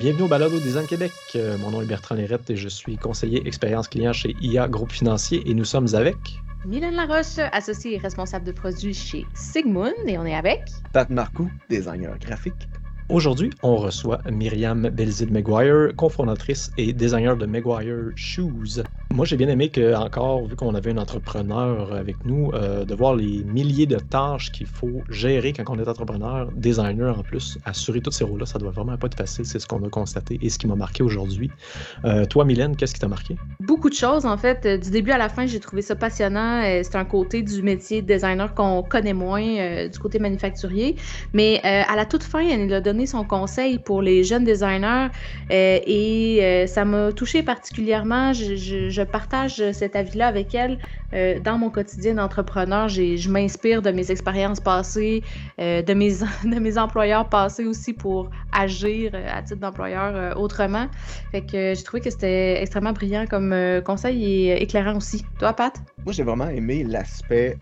Bienvenue au Balado Design Québec. Euh, mon nom est Bertrand Lérette et je suis conseiller expérience client chez IA Groupe Financier et nous sommes avec Mylène Laroche, associée et responsable de produits chez Sigmund et on est avec Pat Marcoux, designer graphique. Aujourd'hui, on reçoit Myriam Belzide Maguire, cofondatrice et designer de Maguire Shoes. Moi, j'ai bien aimé que, encore, vu qu'on avait un entrepreneur avec nous, euh, de voir les milliers de tâches qu'il faut gérer quand on est entrepreneur, designer en plus, assurer tous ces rôles-là, ça doit vraiment pas être facile. C'est ce qu'on a constaté et ce qui m'a marqué aujourd'hui. Euh, toi, Mylène, qu'est-ce qui t'a marqué? Beaucoup de choses, en fait. Du début à la fin, j'ai trouvé ça passionnant. Euh, c'est un côté du métier de designer qu'on connaît moins, du côté manufacturier. Mais à la toute fin, elle a donné son conseil pour les jeunes designers et ça m'a touché particulièrement. Partage cet avis-là avec elle. Euh, dans mon quotidien d'entrepreneur, je m'inspire de mes expériences passées, euh, de, mes, de mes employeurs passés aussi pour agir euh, à titre d'employeur autrement. Fait que j'ai trouvé que c'était extrêmement brillant comme conseil et éclairant aussi. Toi, Pat? Moi, j'ai vraiment aimé l'aspect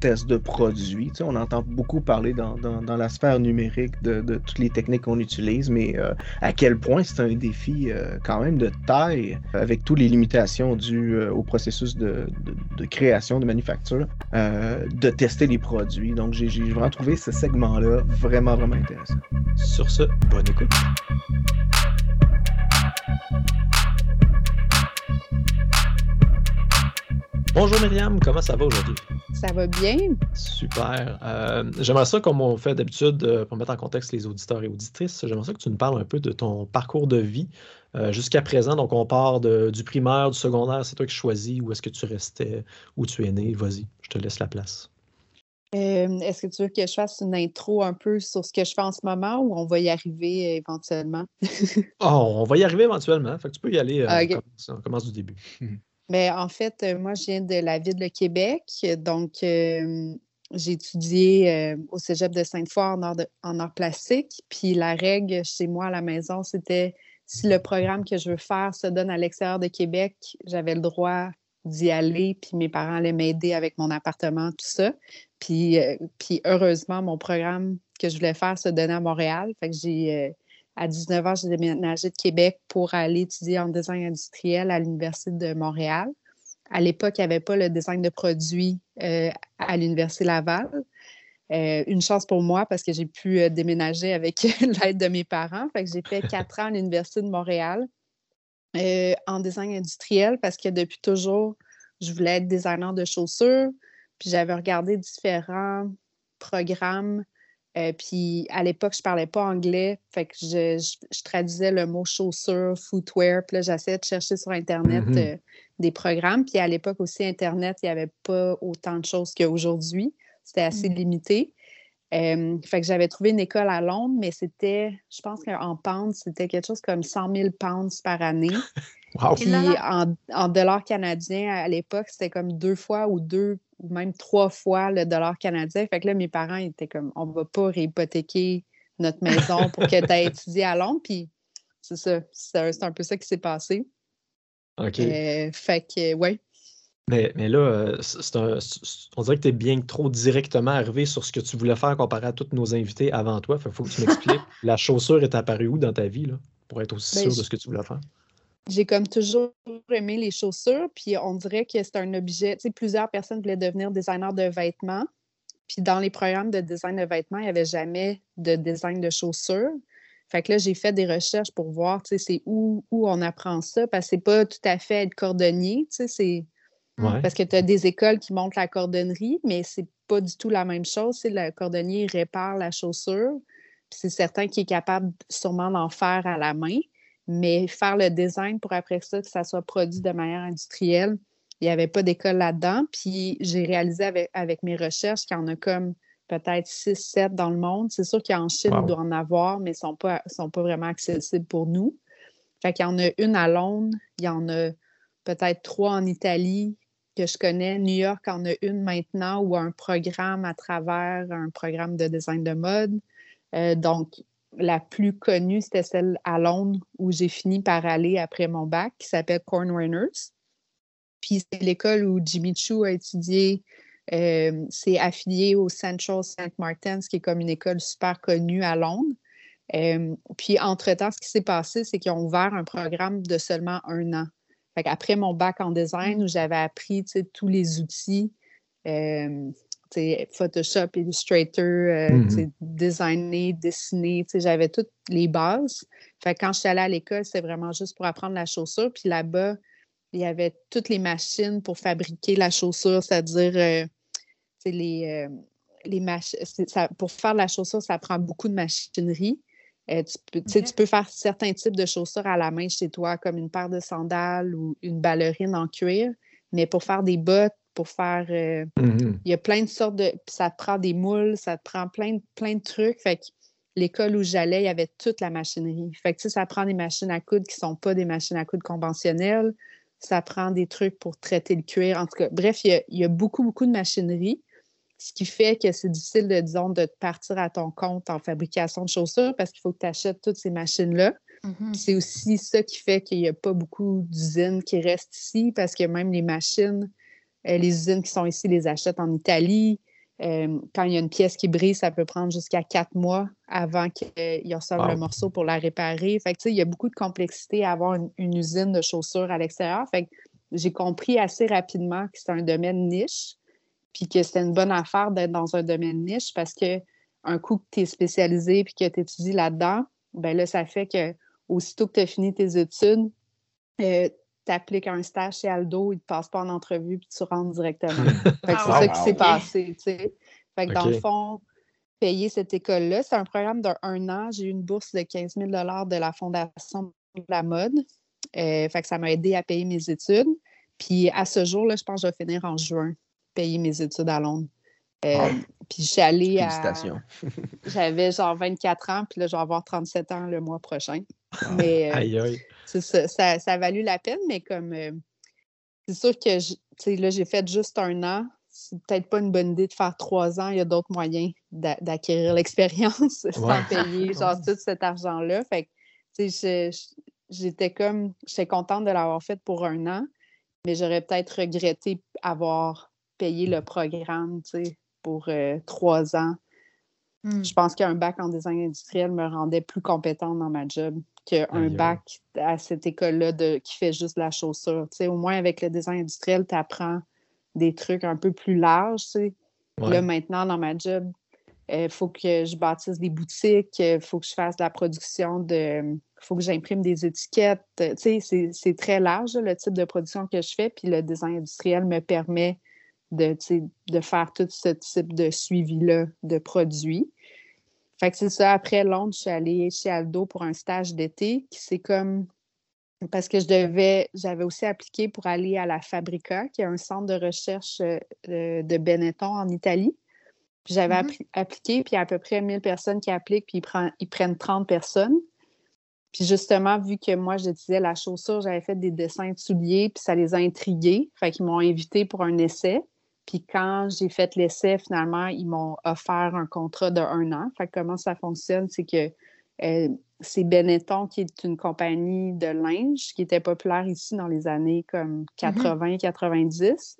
test de produit. Tu sais, on entend beaucoup parler dans, la sphère numérique de, de, toutes les techniques qu'on utilise, mais euh, à quel point c'est un défi euh, quand même de taille avec toutes les limitations dues euh, au processus de, de, création, de manufacture, de tester les produits. Donc, j'ai vraiment trouvé ce segment-là vraiment, vraiment intéressant. Sur ce, bonne écoute. Bonjour Myriam, comment ça va aujourd'hui? Ça va bien. Super. Euh, j'aimerais ça, comme on fait d'habitude, euh, pour mettre en contexte les auditeurs et auditrices, j'aimerais ça que tu nous parles un peu de ton parcours de vie euh, jusqu'à présent. Donc, on part du primaire, du secondaire, c'est toi qui choisis où est-ce que tu restais, où tu es né. Vas-y, je te laisse la place. est-ce que tu veux que je fasse une intro un peu sur ce que je fais en ce moment ou on va y arriver éventuellement? oh, on va y arriver éventuellement. Fait que tu peux y aller. on commence du début. Mais en fait, euh, moi, je viens de la ville de Québec. Donc, euh, j'ai étudié euh, au cégep de Sainte-Foy en, en art plastique. Puis la règle chez moi à la maison, c'était si le programme que je veux faire se donne à l'extérieur de Québec, j'avais le droit d'y aller. Puis mes parents allaient m'aider avec mon appartement, tout ça. Puis, puis heureusement, mon programme que je voulais faire se donnait à Montréal. Fait que j'ai à 19 ans, j'ai déménagé de Québec pour aller étudier en design industriel à l'Université de Montréal. À l'époque, il n'y avait pas le design de produits euh, à l'Université Laval. Euh, une chance pour moi parce que j'ai pu euh, déménager avec l'aide de mes parents. Fait que j'ai fait quatre ans à l'Université de Montréal en design industriel parce que depuis toujours, je voulais être designer de chaussures. Puis j'avais regardé différents programmes euh, puis à l'époque, je parlais pas anglais, fait que je, traduisais le mot chaussure, footwear, puis là, j'essayais de chercher sur Internet mm-hmm. euh, des programmes. Puis à l'époque aussi, Internet, il n'y avait pas autant de choses qu'aujourd'hui. C'était assez mm. limité. Euh, fait que j'avais trouvé une école à Londres, mais c'était, je pense qu'en pounds, c'était quelque chose comme 100 000 pounds par année. wow. Puis en, en dollars canadiens, à l'époque, c'était comme deux fois ou deux ou même trois fois le dollar canadien. Fait que là, mes parents étaient comme, on va pas réhypothéquer notre maison pour que tu aies étudié à Londres. Puis c'est ça, c'est un peu ça qui s'est passé. OK. Euh, fait que, ouais. Mais, mais là, euh, on dirait que tu es bien trop directement arrivé sur ce que tu voulais faire comparé à tous nos invités avant toi. Il faut que tu m'expliques. la chaussure est apparue où dans ta vie là, pour être aussi ben, sûr de ce que tu voulais faire? J'ai comme toujours aimé les chaussures, puis on dirait que c'est un objet. Tu sais, plusieurs personnes voulaient devenir designer de vêtements. Puis dans les programmes de design de vêtements, il n'y avait jamais de design de chaussures. Fait que là, j'ai fait des recherches pour voir, tu sais, c'est où, où on apprend ça, parce que c'est pas tout à fait être cordonnier, tu sais, c'est... Parce que tu as des écoles qui montrent la cordonnerie, mais c'est pas du tout la même chose. C'est le cordonnier répare la chaussure, puis c'est certain qu'il est capable sûrement d'en faire à la main. Mais faire le design pour après ça, que ça soit produit de manière industrielle, il n'y avait pas d'école là-dedans. Puis j'ai réalisé avec, mes recherches qu'il y en a comme peut-être 6, 7 dans le monde. C'est sûr qu'en Chine, il doit en avoir, mais ils ne sont pas, sont pas vraiment accessibles pour nous. Fait qu'il y en a une à Londres, il y en a peut-être trois en Italie que je connais. New York en a une maintenant ou un programme à travers un programme de design de mode. Euh, donc, la plus connue, c'était celle à Londres où j'ai fini par aller après mon bac, qui s'appelle Cornrunners. Puis c'est l'école où Jimmy Choo a étudié. Euh, c'est affilié au Central St. Martin's, qui est comme une école super connue à Londres. puis, entre-temps, ce qui s'est passé, c'est qu'ils ont ouvert un programme de seulement un an. Après mon bac en design, où j'avais appris tous les outils, Photoshop, Illustrator, euh, mm-hmm. designer, dessiner, j'avais toutes les bases. Fait quand je suis allée à l'école, c'est vraiment juste pour apprendre la chaussure. Puis là-bas, il y avait toutes les machines pour fabriquer la chaussure, c'est-à-dire euh, les, euh, les pour faire la chaussure, ça prend beaucoup de machinerie. tu, peux, tu peux faire certains types de chaussures à la main chez toi, comme une paire de sandales ou une ballerine en cuir. Mais pour faire des bottes, pour faire. Euh, mm-hmm. Il y a plein de sortes de. Ça te prend des moules, ça te prend plein, de, plein de trucs. Fait que l'école où j'allais, il y avait toute la machinerie. Fait que ça prend des machines à coudre qui ne sont pas des machines à coudre conventionnelles. Ça prend des trucs pour traiter le cuir. En tout cas, bref, il y a, beaucoup, beaucoup de machinerie. Ce qui fait que c'est difficile, de, disons, de partir à ton compte en fabrication de chaussures parce qu'il faut que tu achètes toutes ces machines-là. Mm-hmm. C'est aussi ça qui fait qu'il n'y a pas beaucoup d'usines qui restent ici parce que même les machines, les usines qui sont ici les achètent en Italie. Euh, quand il y a une pièce qui brise, ça peut prendre jusqu'à quatre mois avant qu'ils reçoivent le morceau pour la réparer. Fait il y a beaucoup de complexité à avoir une, usine de chaussures à l'extérieur. Fait j'ai compris assez rapidement que c'est un domaine niche, puis que c'est une bonne affaire d'être dans un domaine niche parce que un coup que tu es spécialisé puis que tu étudies là-dedans, ben là, ça fait que aussitôt que tu as fini tes études, euh, tu appliques un stage chez Aldo, ils ne te passent pas en entrevue, puis tu rentres directement. c'est ah ça qui s'est passé, Fait que dans le fond, payer cette école-là, c'est un programme d'un an. J'ai eu une bourse de 15 000 de la Fondation de la mode. Euh, fait que ça m'a aidé à payer mes études. Puis à ce jour, là, je pense que je vais finir en juin, payer mes études à Londres. Euh, puis je suis allée à. J'avais genre 24 ans, puis là, je vais avoir 37 ans le mois prochain. Ah. Mais euh, Ça, ça, a valu la peine, mais comme euh, c'est sûr que là, j'ai fait juste un an. C'est peut-être pas une bonne idée de faire trois ans. Il y a d'autres moyens d'acquérir l'expérience sans payer genre tout cet argent-là. Fait que j'étais comme j'étais contente de l'avoir fait pour un an, mais j'aurais peut-être regretté avoir payé le programme pour euh, trois ans. Hmm. Je pense qu'un bac en design industriel me rendait plus compétente dans ma job qu'un bac à cette école-là qui fait juste la chaussure. au moins, avec le design industriel, tu apprends des trucs un peu plus larges. Là, maintenant, dans ma job, il euh, faut que je bâtisse des boutiques, il faut que je fasse de la production de. Il faut que j'imprime des étiquettes. c'est très large, le type de production que je fais. Puis le design industriel me permet de, de faire tout ce type de suivi-là de produits. Fait que c'est ça. Après Londres, je suis allée chez Aldo pour un stage d'été qui c'est comme parce que je devais, j'avais aussi appliqué pour aller à la Fabrica, qui est un centre de recherche euh, de Benetton en Italie. J'avais mm-hmm. appliqué, puis il y a à peu près 1000 personnes qui appliquent, puis ils, prennent 30 personnes. Puis justement, vu que moi, j'utilisais la chaussure, j'avais fait des dessins de souliers, puis ça les a intrigués. Fait qu'ils m'ont invité pour un essai. Puis quand j'ai fait l'essai, finalement, ils m'ont offert un contrat de un an. Fait comment ça fonctionne, c'est que euh, c'est Benetton qui est une compagnie de linge qui était populaire ici dans les années comme 80-90. Mm-hmm.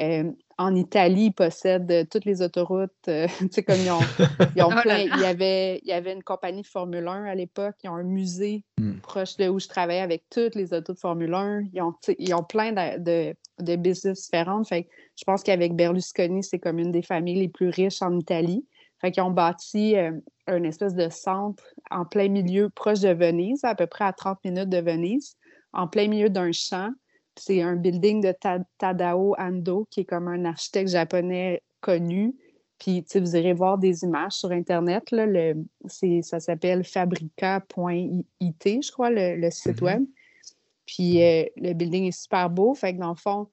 Euh, en Italie, ils possèdent toutes les autoroutes. Euh, tu sais, comme ils ont, ils ont oh plein. Il y, avait, il y avait une compagnie de Formule 1 à l'époque. Ils ont un musée mm. proche de où je travaillais avec toutes les autos de Formule 1. Ils ont, ils ont plein de, de, business différentes. Fait je pense qu'avec Berlusconi, c'est comme une des familles les plus riches en Italie. Fait qu'ils ont bâti euh, un espèce de centre en plein milieu, proche de Venise, à peu près à 30 minutes de Venise, en plein milieu d'un champ. C'est un building de Tadao Ando, qui est comme un architecte japonais connu. Puis, vous irez voir des images sur Internet. Là, le, ça s'appelle fabrica.it, je crois, le, site mm-hmm. web. Puis, euh, le building est super beau. Fait que, dans le fond,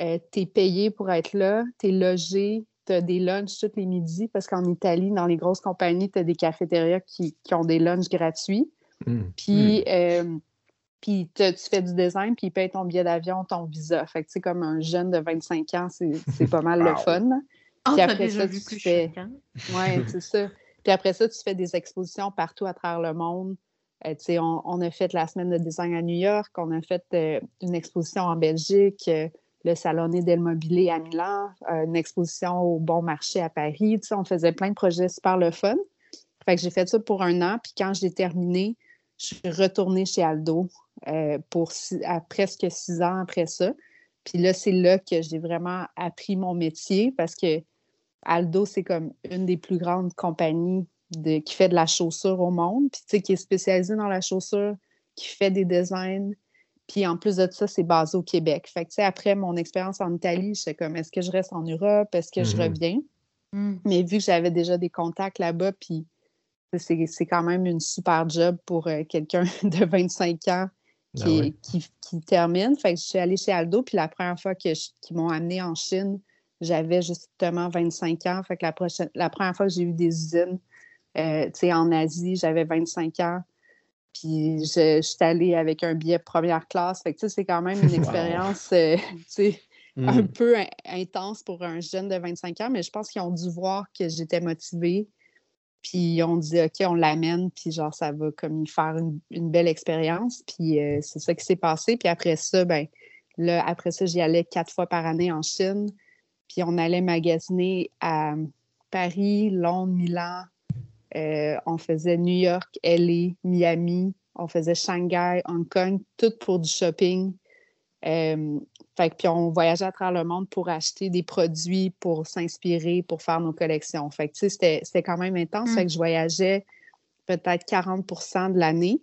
euh, tu es payé pour être là, tu es logé, tu as des lunchs tous les midis, parce qu'en Italie, dans les grosses compagnies, tu as des cafétérias qui, ont des lunchs gratuits. Mmh. Puis, mmh. Euh, puis tu fais du design, puis ils payent ton billet d'avion, ton visa. Fait que, tu comme un jeune de 25 ans, c'est pas mal le fun. Oh, puis après ça, tu fais... Ouais, c'est ça. Puis après ça, tu fais des expositions partout à travers le monde. Euh, on, on, a fait la semaine de design à New York, on a fait euh, une exposition en Belgique, euh, le Salone del Mobilier à Milan, une exposition au Bon Marché à Paris. On faisait plein de projets super le fun. Fait j'ai fait ça pour un an, puis quand j'ai terminé, je suis retournée chez Aldo euh, pour presque six ans après ça. Puis là, c'est là que j'ai vraiment appris mon métier parce que Aldo, c'est comme une des plus grandes compagnies de, qui fait de la chaussure au monde, puis tu sais, qui est spécialisée dans la chaussure, qui fait des designs. Puis en plus de ça, c'est basé au Québec. Fait que, tu sais, après mon expérience en Italie, je sais comme, est-ce que je reste en Europe? Est-ce que je mm-hmm. reviens? Mm. Mais vu que j'avais déjà des contacts là-bas, puis c'est quand même une super job pour euh, quelqu'un de 25 ans ah qui, qui, termine. Fait que je suis allée chez Aldo, puis la première fois qu'ils m'ont amené en Chine, j'avais justement 25 ans. Fait que la, prochaine, la première fois que j'ai eu des usines euh, en Asie, j'avais 25 ans. Puis je, suis allée avec un billet première classe. Fait que c'est quand même une expérience euh, un mm. peu intense pour un jeune de 25 ans, mais je pense qu'ils ont dû voir que j'étais motivée. Puis on dit OK, on l'amène, puis genre ça va comme y faire une, belle expérience. Puis euh, c'est ça qui s'est passé. Puis après ça, ben là, après ça, j'y allais quatre fois par année en Chine. Puis on allait magasiner à Paris, Londres, Milan. Euh, on faisait New York, LA, Miami. On faisait Shanghai, Hong Kong, tout pour du shopping. Euh, fait puis on voyageait à travers le monde pour acheter des produits, pour s'inspirer, pour faire nos collections. Fait que, c'était, quand même intense. Fait que mm. je voyageais peut-être 40% de l'année.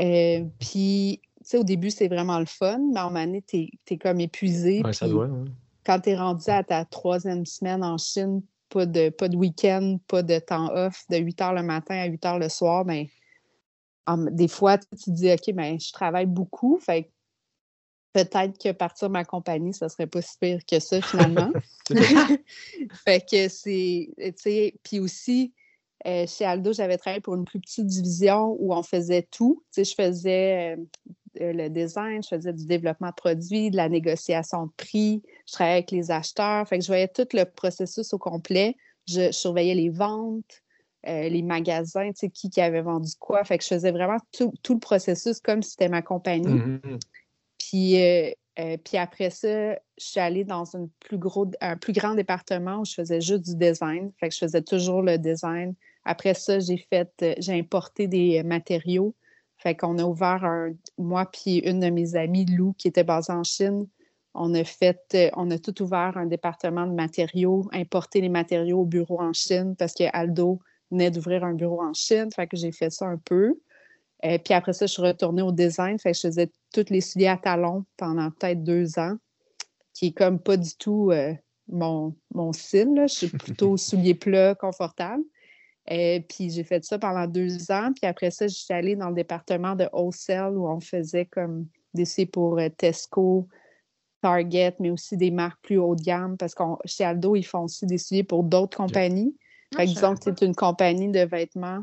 Euh, puis, tu sais, au début, c'est vraiment le fun, mais en année, tu es, comme épuisé. ça doit. Quand tu es rendu à ta troisième semaine en Chine, pas de, pas de week-end, pas de temps off, de 8 heures le matin à 8 heures le soir, ben, des fois, tu te dis, OK, ben, je travaille beaucoup. Fait peut-être que partir ma compagnie, ça serait pas si pire que ça, finalement. fait que c'est, tu sais, puis aussi, euh, chez Aldo, j'avais travaillé pour une plus petite division où on faisait tout. Tu sais, je faisais euh, le design, je faisais du développement de produits, de la négociation de prix, je travaillais avec les acheteurs. Fait que je voyais tout le processus au complet. Je, surveillais les ventes, les magasins, tu sais, qui, qui avait vendu quoi. Fait que je faisais vraiment tout, le processus comme si c'était ma compagnie. Mmh puis, euh, euh, puis après ça, je suis allée dans une plus gros, un plus grand département où je faisais juste du design. Fait que je faisais toujours le design. Après ça, j'ai fait, euh, j'ai importé des matériaux. Fait qu'on a ouvert un, moi puis une de mes amies, Lou, qui était basée en Chine. On a fait, on a tout ouvert un département de matériaux, importé les matériaux au bureau en Chine parce que Aldo venait d'ouvrir un bureau en Chine. Fait que j'ai fait ça un peu. Euh, puis après ça, je suis retournée au design. Fait que je faisais toutes les souliers à talons pendant peut-être deux ans, qui est comme pas du tout euh, mon, mon style. Je suis plutôt souliers plats, confortable. Euh, puis j'ai fait ça pendant deux ans. Puis après ça, je suis allée dans le département de wholesale où on faisait comme des pour Tesco, Target, mais aussi des marques plus haut de gamme parce que chez Aldo, ils font aussi des souliers pour d'autres compagnies. Par exemple, c'est une compagnie de vêtements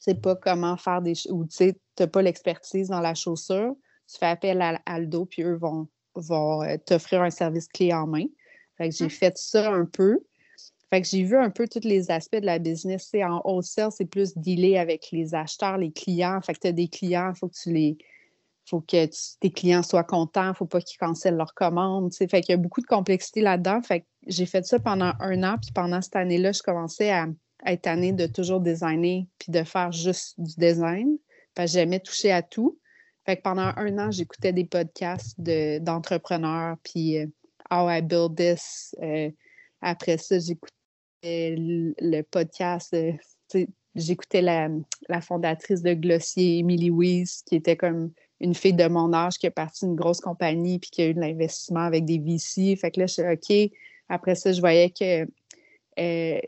sais pas comment faire des ou tu n'as pas l'expertise dans la chaussure, tu fais appel à Aldo, puis eux vont, vont euh, t'offrir un service clé en main. Fait que j'ai mmh. fait ça un peu. Fait que j'ai vu un peu tous les aspects de la business. en wholesale, c'est plus dealer avec les acheteurs, les clients. Fait que tu as des clients, il faut que tu les. faut que tes clients soient contents, faut pas qu'ils cancellent leurs commandes. Fait qu'il y a beaucoup de complexité là-dedans. Fait que j'ai fait ça pendant un an, puis pendant cette année-là, je commençais à être année de toujours designer puis de faire juste du design. Parce que jamais touché à tout. Fait pendant un an, j'écoutais des podcasts d'entrepreneurs, puis euh, How I Build This. Euh, après ça, j'écoutais le, podcast, j'écoutais la, la, fondatrice de Glossier, Emily Weiss, qui était comme une fille de mon âge qui est partie d'une grosse compagnie puis qui a eu de l'investissement avec des VC. Fait que là, je suis OK. Après ça, je voyais que euh,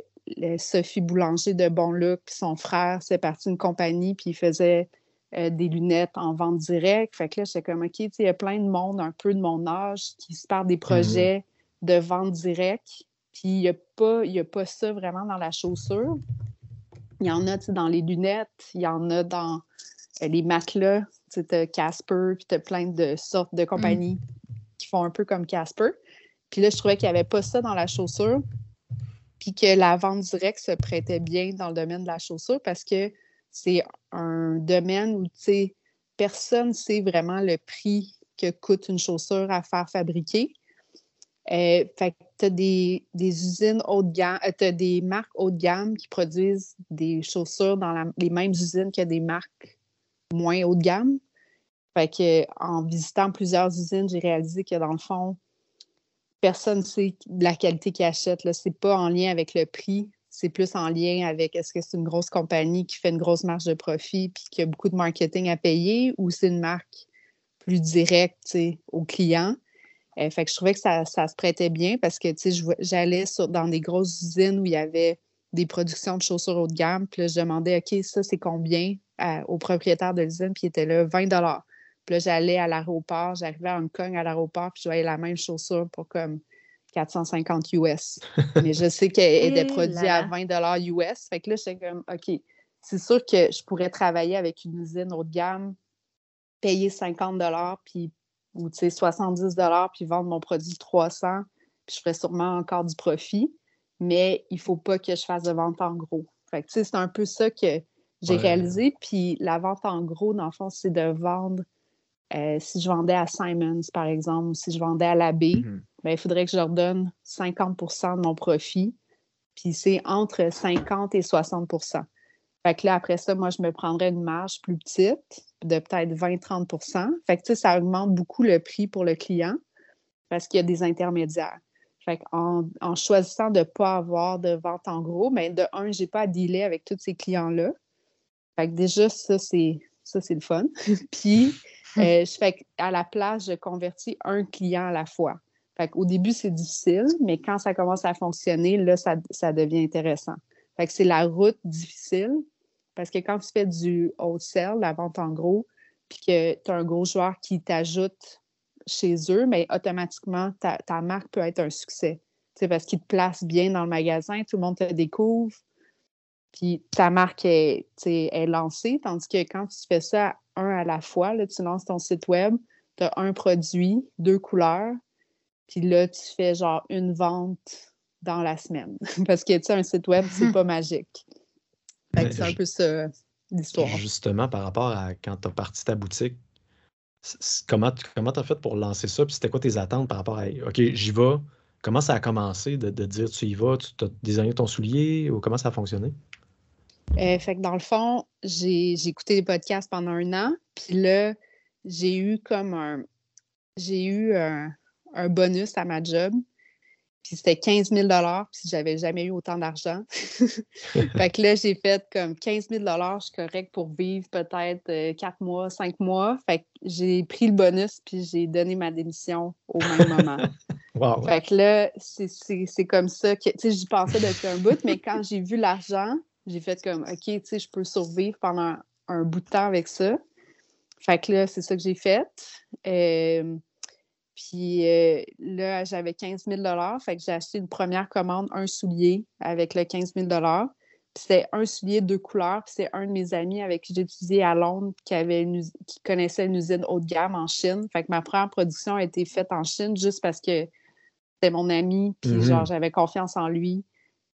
Sophie Boulanger de Bon Look, puis son frère, c'est parti d'une compagnie, puis il faisait euh, des lunettes en vente directe. Fait que là, j'étais comme, OK, il y a plein de monde un peu de mon âge qui se parle des mhm. projets de vente directe. Puis il n'y a, pas, a pas ça vraiment dans la chaussure. Il y en a dans les lunettes, il y en a dans euh, les matelas. Tu as Casper, puis tu as plein de sortes de compagnies qui font un peu comme Casper. Puis là, je trouvais qu'il n'y avait pas ça dans la chaussure puis que la vente directe se prêtait bien dans le domaine de la chaussure parce que c'est un domaine où, personne ne sait vraiment le prix que coûte une chaussure à faire fabriquer. Euh, fait tu as des, usines haut de gamme, as des marques haut de gamme qui produisent des chaussures dans les mêmes usines que des marques moins haut de gamme. Fait que, en visitant plusieurs usines, j'ai réalisé que dans le fond, personne ne sait la qualité qu'ils achètent. Ce n'est pas en lien avec le prix, c'est plus en lien avec est-ce que c'est une grosse compagnie qui fait une grosse marge de profit puis qui a beaucoup de marketing à payer ou c'est une marque plus directe au client. Euh, fait que je trouvais que ça, se prêtait bien parce que j'allais dans des grosses usines où il y avait des productions de chaussures haut de gamme. Puis là, je demandais, OK, ça, c'est combien au propriétaire de l'usine? Puis il était là, 20 Puis là, j'allais à l'aéroport, j'arrivais à Hong Kong à l'aéroport, puis je voyais la même chaussure pour comme 450 US. Mais je sais qu'elle était produite à 20 US. Fait que là, j'étais comme, OK, c'est sûr que je pourrais travailler avec une usine haut de gamme, payer 50 puis ou 70 puis vendre mon produit 300, puis je ferais sûrement encore du profit. Mais il ne faut pas que je fasse de vente en gros. Fait que, c'est un peu ça que j'ai réalisé. Puis la vente en gros, dans le fond, c'est de vendre euh, si je vendais à Simons, par exemple, ou si je vendais à l'abbé, mhm. ben, il faudrait que je leur donne 50% de mon profit. Puis c'est entre 50 et 60 Fait que là, après ça, moi, je me prendrais une marge plus petite, de peut-être 20-30% Fait que ça augmente beaucoup le prix pour le client parce qu'il y a des intermédiaires. Fait en, en choisissant de ne pas avoir de vente en gros, mais ben, de un, je n'ai pas à dealer avec tous ces clients-là. Fait que déjà, ça, c'est ça, c'est le fun. Puis euh, je fais à la place, je convertis un client à la fois. Au début, c'est difficile, mais quand ça commence à fonctionner, là, ça, devient intéressant. Fait que c'est la route difficile parce que quand tu fais du wholesale, la vente en gros, puis que tu as un gros joueur qui t'ajoute chez eux, mais automatiquement, ta, marque peut être un succès. parce qu'il te place bien dans le magasin, tout le monde te découvre, puis ta marque est, est lancée, tandis que quand tu fais ça un à la fois. Là, tu lances ton site web, tu as un produit, deux couleurs, puis là, tu fais genre une vente dans la semaine. Parce que, tu sais, un site web, c'est pas magique. C'est un peu ça l'histoire. Justement, par rapport à quand tu as parti ta boutique, comment tu as fait pour lancer ça? Puis c'était quoi tes attentes par rapport à OK, j'y vais. Comment ça a commencé de, de dire tu y vas, tu as désigné ton soulier ou comment ça a fonctionné? Euh, fait que dans le fond, j'ai écouté des podcasts pendant un an, puis là, j'ai eu comme un. J'ai eu un, bonus à ma job, puis c'était 15 000 puis j'avais jamais eu autant d'argent. fait que là, j'ai fait comme 15 000 je suis correct pour vivre peut-être euh, quatre mois, cinq mois. Fait que j'ai pris le bonus, puis j'ai donné ma démission au même moment. wow. Fait que là, c'est comme ça que, tu sais, j'y pensais depuis un bout, mais quand j'ai vu l'argent, j'ai fait comme, OK, tu sais, je peux survivre pendant un bout de temps avec ça. Fait que là, c'est ça que j'ai fait. Euh, puis euh, là, j'avais 15 000 Fait que j'ai acheté une première commande, un soulier avec le 15 000 Puis c'était un soulier deux couleurs. Puis c'est un de mes amis avec qui j'ai étudié à Londres qui, avait qui connaissait une usine haut de gamme en Chine. Fait que ma première production a été faite en Chine juste parce que c'était mon ami. Puis mm-hmm. genre, j'avais confiance en lui.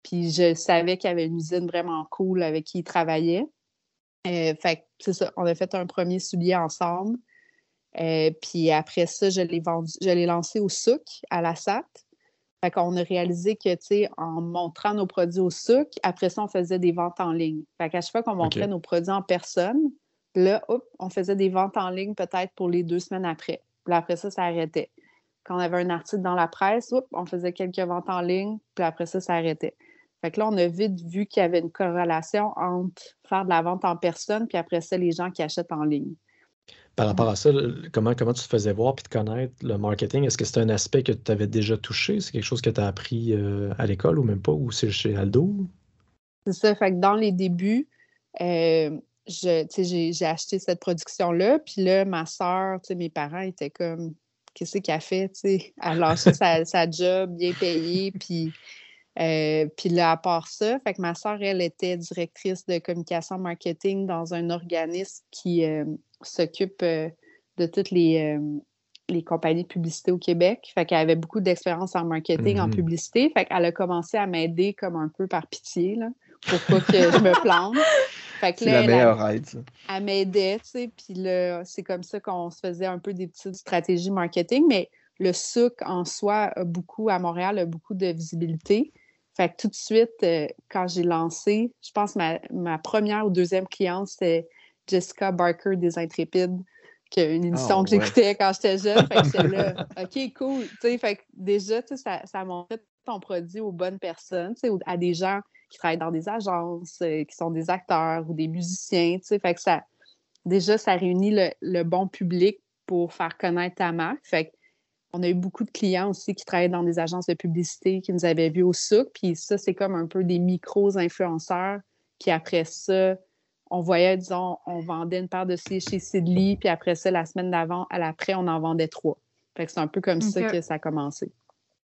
Puis je savais qu'il y avait une usine vraiment cool avec qui il travaillait. Euh, fait c'est ça, on a fait un premier soulier ensemble. Euh, puis après ça, je l'ai vendu, je l'ai lancé au souk, à la SAT. Fait qu'on a réalisé que, tu sais, en montrant nos produits au souk, après ça, on faisait des ventes en ligne. Fait qu'à chaque fois qu'on montrait nos produits en personne, là, on faisait des ventes en ligne peut-être pour les deux semaines après. Puis après ça, ça arrêtait. Quand on avait un article dans la presse, on faisait quelques ventes en ligne, puis après ça, ça arrêtait. Fait que là, on a vite vu qu'il y avait une corrélation entre faire de la vente en personne, puis après ça, les gens qui achètent en ligne. Par rapport à ça, comment, comment tu te faisais voir puis te connaître le marketing? Est-ce que c'est un aspect que tu avais déjà touché? C'est quelque chose que tu as appris euh, à l'école ou même pas? Ou c'est chez Aldo? C'est ça. Fait que dans les débuts, euh, j'ai acheté cette production-là. Puis là, ma soeur, mes parents étaient comme Qu'est-ce qu'elle fait? Elle a lâché sa, sa job bien payée. Puis euh, puis là, à part ça, fait que ma soeur, elle était directrice de communication marketing dans un organisme qui euh, s'occupe euh, de toutes les, les, compagnies de publicité au Québec. Fait qu'elle avait beaucoup d'expérience en marketing, en mm-hmm. publicité. Fait qu'elle a commencé à m'aider comme un peu par pitié, là, pour pas que je me plante. Fait que là, la meilleure aide, ça. Elle m'aidait, tu sais, puis là, c'est comme ça qu'on se faisait un peu des petites stratégies marketing, mais le souk en soi a beaucoup, à Montréal, a beaucoup de visibilité. Fait que tout de suite, euh, quand j'ai lancé, je pense que ma, première ou deuxième cliente, c'était Jessica Barker des Intrépides, qui une émission ah, que j'écoutais quand j'étais jeune. Fait que j'étais là, OK, cool. fait que déjà, ça, ça montrait ton produit aux bonnes personnes, à des gens qui travaillent dans des agences, euh, qui sont des acteurs ou des musiciens. Fait que ça, déjà, ça réunit le, bon public pour faire connaître ta marque. Fait on a eu beaucoup de clients aussi qui travaillaient dans des agences de publicité qui nous avaient vus au souk. Puis ça, c'est comme un peu des micros-influenceurs qui, après ça, on voyait, disons, on vendait une paire de clés chez Sidley, puis après ça, la semaine d'avant, à l'après, on en vendait trois. Fait que c'est un peu comme ça que ça a commencé.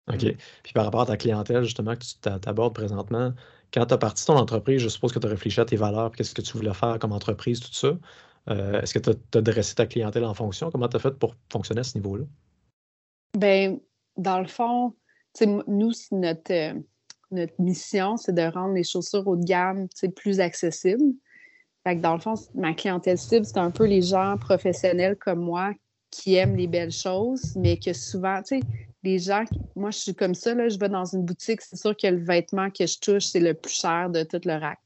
OK. Puis par rapport à ta clientèle, justement, que tu t'abordes présentement, quand tu as parti ton entreprise, je suppose que tu as réfléchi à tes valeurs, qu'est-ce que tu voulais faire comme entreprise, tout ça. Euh, est-ce que tu as, dressé ta clientèle en fonction? Comment tu as fait pour fonctionner à ce niveau-là? Bien, dans le fond, nous, notre, euh, notre mission, c'est de rendre les chaussures haut de gamme plus accessibles. Fait que dans le fond, ma clientèle cible, c'est un peu les gens professionnels comme moi qui aiment les belles choses, mais que souvent, tu sais, les gens, moi, je suis comme ça, là, je vais dans une boutique, c'est sûr que le vêtement que je touche, c'est le plus cher de tout le rack,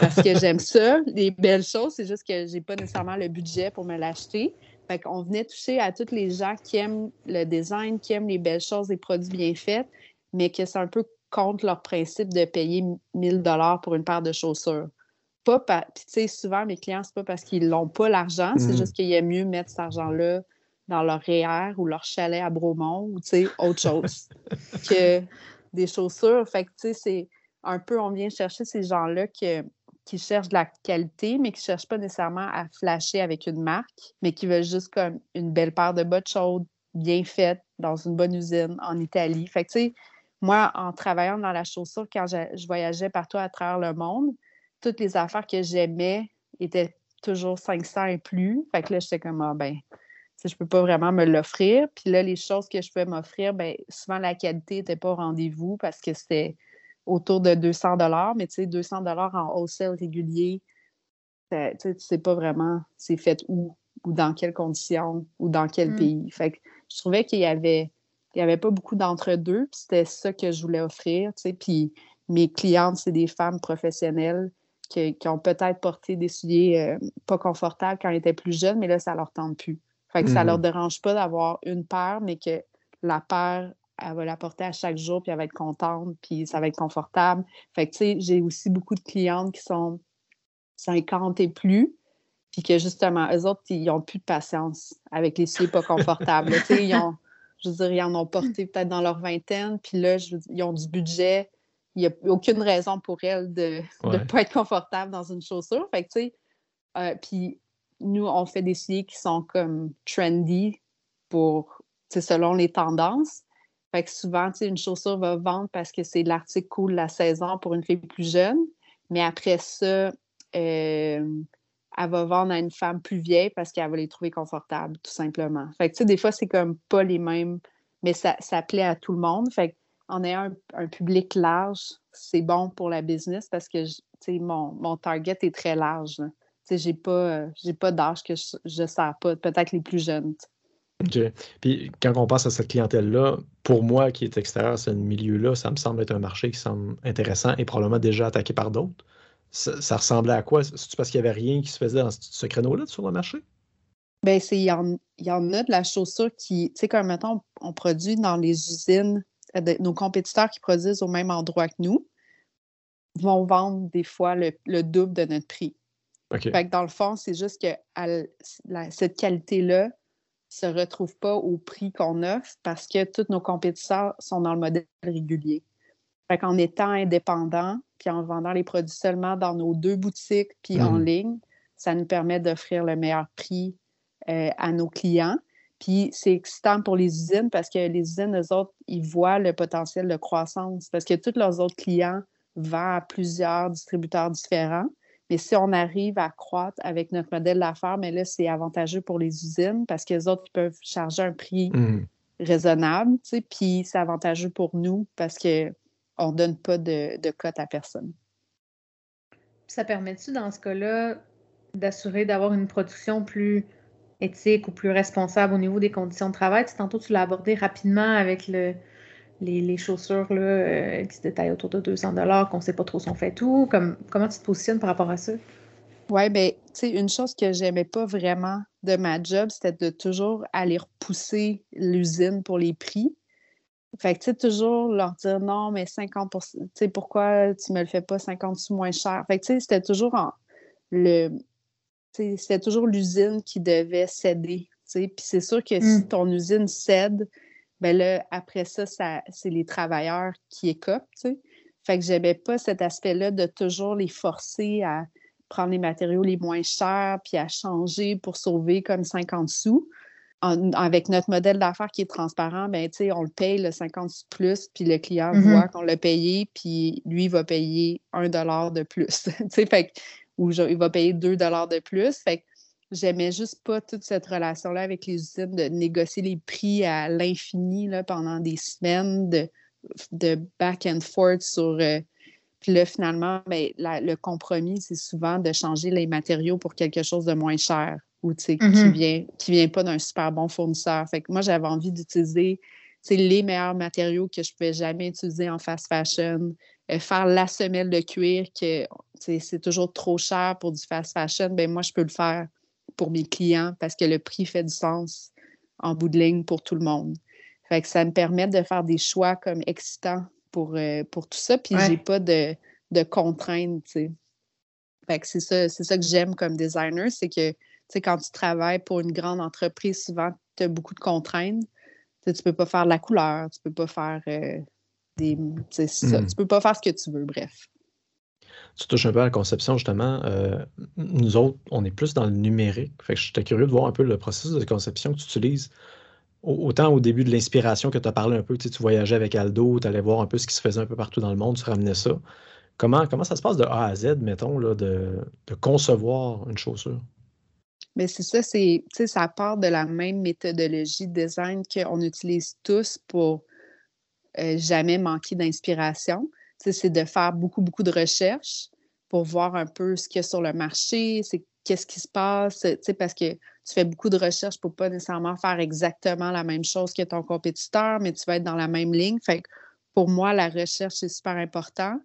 parce que j'aime ça, les belles choses, c'est juste que j'ai pas nécessairement le budget pour me l'acheter. Fait qu'on venait toucher à tous les gens qui aiment le design, qui aiment les belles choses, les produits bien faits, mais que c'est un peu contre leur principe de payer 1000 dollars pour une paire de chaussures. Pas Puis, tu sais, souvent, mes clients, c'est pas parce qu'ils n'ont pas l'argent, c'est mmh. juste qu'il y a mieux mettre cet argent-là dans leur REER ou leur chalet à Bromont ou autre chose que des chaussures. Fait que c'est un peu, on vient chercher ces gens-là qui cherchent de la qualité, mais qui ne cherchent pas nécessairement à flasher avec une marque, mais qui veulent juste comme une belle paire de bottes chaudes, bien faites, dans une bonne usine en Italie. Fait que, tu sais, moi, en travaillant dans la chaussure, quand je, voyageais partout à travers le monde, toutes les affaires que j'aimais étaient toujours 500 et plus. Fait que là, j'étais comme, ah ben, je ne peux pas vraiment me l'offrir. Puis là, les choses que je pouvais m'offrir, ben, souvent la qualité n'était pas au rendez-vous parce que c'était autour de 200 mais tu sais, 200 en wholesale régulier, tu ne sais pas vraiment c'est fait où ou dans quelles conditions ou dans quel mmh. pays. Fait que je trouvais qu'il y avait, il y avait pas beaucoup d'entre-deux, puis c'était ça que je voulais offrir, tu sais. Puis mes clientes, c'est des femmes professionnelles qui, ont peut-être porté des souliers euh, pas confortables quand elles étaient plus jeunes, mais là, ça leur tente plus. Fait que ça leur mmh dérange pas d'avoir une paire, mais que la paire, elle va la porter à chaque jour, puis elle va être contente, puis ça va être confortable. Fait que, tu sais, j'ai aussi beaucoup de clientes qui sont 50 et plus, puis que justement, eux autres, ils n'ont plus de patience avec les souliers pas confortables. tu sais, ils ont, je veux dire, ils en ont porté peut-être dans leur vingtaine, puis là, ils ont du budget. Il n'y a aucune raison pour elles de ne pas être confortable dans une chaussure. Fait que, tu sais, euh, puis nous, on fait des souliers qui sont comme trendy pour, selon les tendances. Fait que souvent, une chaussure va vendre parce que c'est l'article cool de la saison pour une fille plus jeune. Mais après ça, euh, elle va vendre à une femme plus vieille parce qu'elle va les trouver confortables, tout simplement. Fait que, tu sais, des fois, c'est comme pas les mêmes, mais ça, ça plaît à tout le monde. Fait en ayant un, public large, c'est bon pour la business parce que, mon, mon target est très large j'ai pas, j'ai pas d'âge que je ne sers pas, peut-être les plus jeunes. OK. Puis quand on passe à cette clientèle-là, pour moi qui est extérieur à ce milieu-là, ça me semble être un marché qui semble intéressant et probablement déjà attaqué par d'autres. Ça, ressemblait à quoi? C'est parce qu'il n'y avait rien qui se faisait dans ce, créneau-là sur le marché? Bien, il y, en, y en a de la chaussure qui, tu sais, comme mettons, on produit dans les usines, nos compétiteurs qui produisent au même endroit que nous vont vendre des fois le double de notre prix. Fait que dans le fond, c'est juste que cette qualité-là se retrouve pas au prix qu'on offre parce que tous nos compétiteurs sont dans le modèle régulier. Fait qu'en étant indépendant, puis en vendant les produits seulement dans nos deux boutiques, puis en mmh. ligne, ça nous permet d'offrir le meilleur prix euh, à nos clients. Puis c'est excitant pour les usines parce que les usines, eux autres, ils voient le potentiel de croissance parce que tous leurs autres clients vendent à plusieurs distributeurs différents. Mais si on arrive à croître avec notre modèle d'affaires, mais là, c'est avantageux pour les usines parce que les autres peuvent charger un prix mmh. raisonnable, tu sais, puis c'est avantageux pour nous parce qu'on ne donne pas de, de cote à personne. Ça permet-tu, dans ce cas-là, d'assurer d'avoir une production plus éthique ou plus responsable au niveau des conditions de travail. tantôt, tu l'as abordé rapidement avec le, les, chaussures là, euh, qui se détaillent autour de 200 qu'on ne sait pas trop son fait tout. Comme, comment tu te positionnes par rapport à ça? Oui, bien, tu sais, une chose que j'aimais pas vraiment de ma job, c'était de toujours aller repousser l'usine pour les prix. Fait que, tu sais, toujours leur dire non, mais 50 tu sais, pourquoi tu me le fais pas 50 sous moins cher? Fait que, tu sais, c'était toujours le. C'était toujours l'usine qui devait céder. Puis c'est sûr que si mmh. ton usine cède, ben là, après ça, ça c'est les travailleurs qui écopent, tu sais. Fait que j'aimais pas cet aspect-là de toujours les forcer à prendre les matériaux les moins chers puis à changer pour sauver comme 50 sous. avec notre modèle d'affaires qui est transparent, ben, on le paye le 50 sous plus, puis le client mm-hmm. voit qu'on l'a payé, puis lui va payer un dollar de plus. fait, ou il va payer deux dollars de plus. Fait j'aimais juste pas toute cette relation-là avec les usines de négocier les prix à l'infini pendant des semaines de, de back and forth sur. Euh, puis là, finalement, ben, le compromis, c'est souvent de changer les matériaux pour quelque chose de moins cher ou qui mm-hmm. vient, qui vient pas d'un super bon fournisseur. Fait que moi, j'avais envie d'utiliser les meilleurs matériaux que je pouvais jamais utiliser en fast fashion. Euh, faire la semelle de cuir, que c'est toujours trop cher pour du fast fashion, ben moi, je peux le faire pour mes clients parce que le prix fait du sens en bout de ligne pour tout le monde. Fait que ça me permet de faire des choix comme excitants pour, euh, pour tout ça, puis j'ai pas de, de contraintes, tu Fait que c'est ça, c'est ça que j'aime comme designer, c'est que, quand tu travailles pour une grande entreprise, souvent, tu as beaucoup de contraintes. Tu tu peux pas faire la couleur, tu peux pas faire euh, des... Hmm. Tu peux pas faire ce que tu veux, bref tu touches un peu à la conception, justement. Euh, nous autres, on est plus dans le numérique. Fait que j'étais curieux de voir un peu le processus de conception que tu utilises. Autant au début de l'inspiration que tu as parlé un peu, tu, voyageais avec Aldo, tu allais voir un peu ce qui se faisait un peu partout dans le monde, tu ramenais ça. Comment, comment ça se passe de A à Z, mettons, là, de, concevoir une chaussure? Mais c'est ça, c'est, ça part de la même méthodologie de design qu'on utilise tous pour jamais manquer d'inspiration c'est de faire beaucoup, beaucoup de recherches pour voir un peu ce qu'il y a sur le marché, qu'est-ce qui se passe, parce que tu fais beaucoup de recherches pour pas nécessairement faire exactement la même chose que ton compétiteur, mais tu vas être dans la même ligne. Fait pour moi, la recherche, c'est super important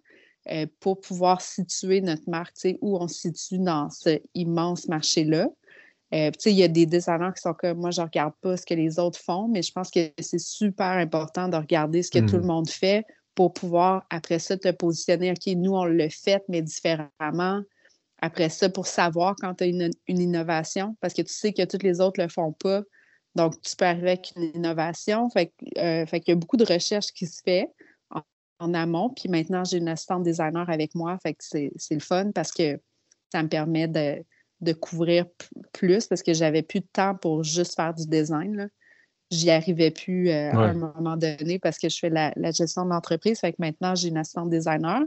euh, pour pouvoir situer notre marque, où on se situe dans ce immense marché-là. Euh, il y a des designers qui sont comme moi, je ne regarde pas ce que les autres font, mais je pense que c'est super important de regarder ce que tout le mmh. monde fait pour pouvoir, après ça, te positionner, OK, nous, on le fait, mais différemment. Après ça, pour savoir quand tu as une, innovation, parce que tu sais que toutes les autres ne le font pas. Donc, tu peux arriver avec une innovation. Fait, euh, fait qu'il y a beaucoup de recherches qui se fait en, amont. Puis maintenant, j'ai une assistante designer avec moi. Fait que c'est, le fun parce que ça me permet de, de couvrir plus parce que j'avais plus de temps pour juste faire du design. J'y arrivais plus euh, à un moment donné parce que je fais la, gestion de l'entreprise. Fait que maintenant, j'ai une assistante designer.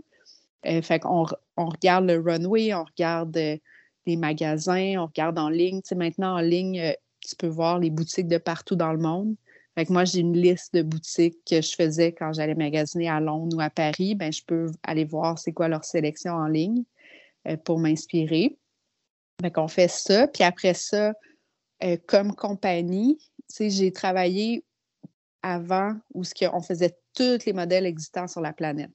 Euh, fait qu'on on regarde le runway, on regarde euh, les magasins, on regarde en ligne. Tu sais, maintenant, en ligne, tu peux voir les boutiques de partout dans le monde. Fait que moi, j'ai une liste de boutiques que je faisais quand j'allais magasiner à Londres ou à Paris. Ben, je peux aller voir c'est quoi leur sélection en ligne pour m'inspirer. Fait qu'on fait ça. Puis après ça, comme compagnie, j'ai travaillé avant où on faisait tous les modèles existants sur la planète.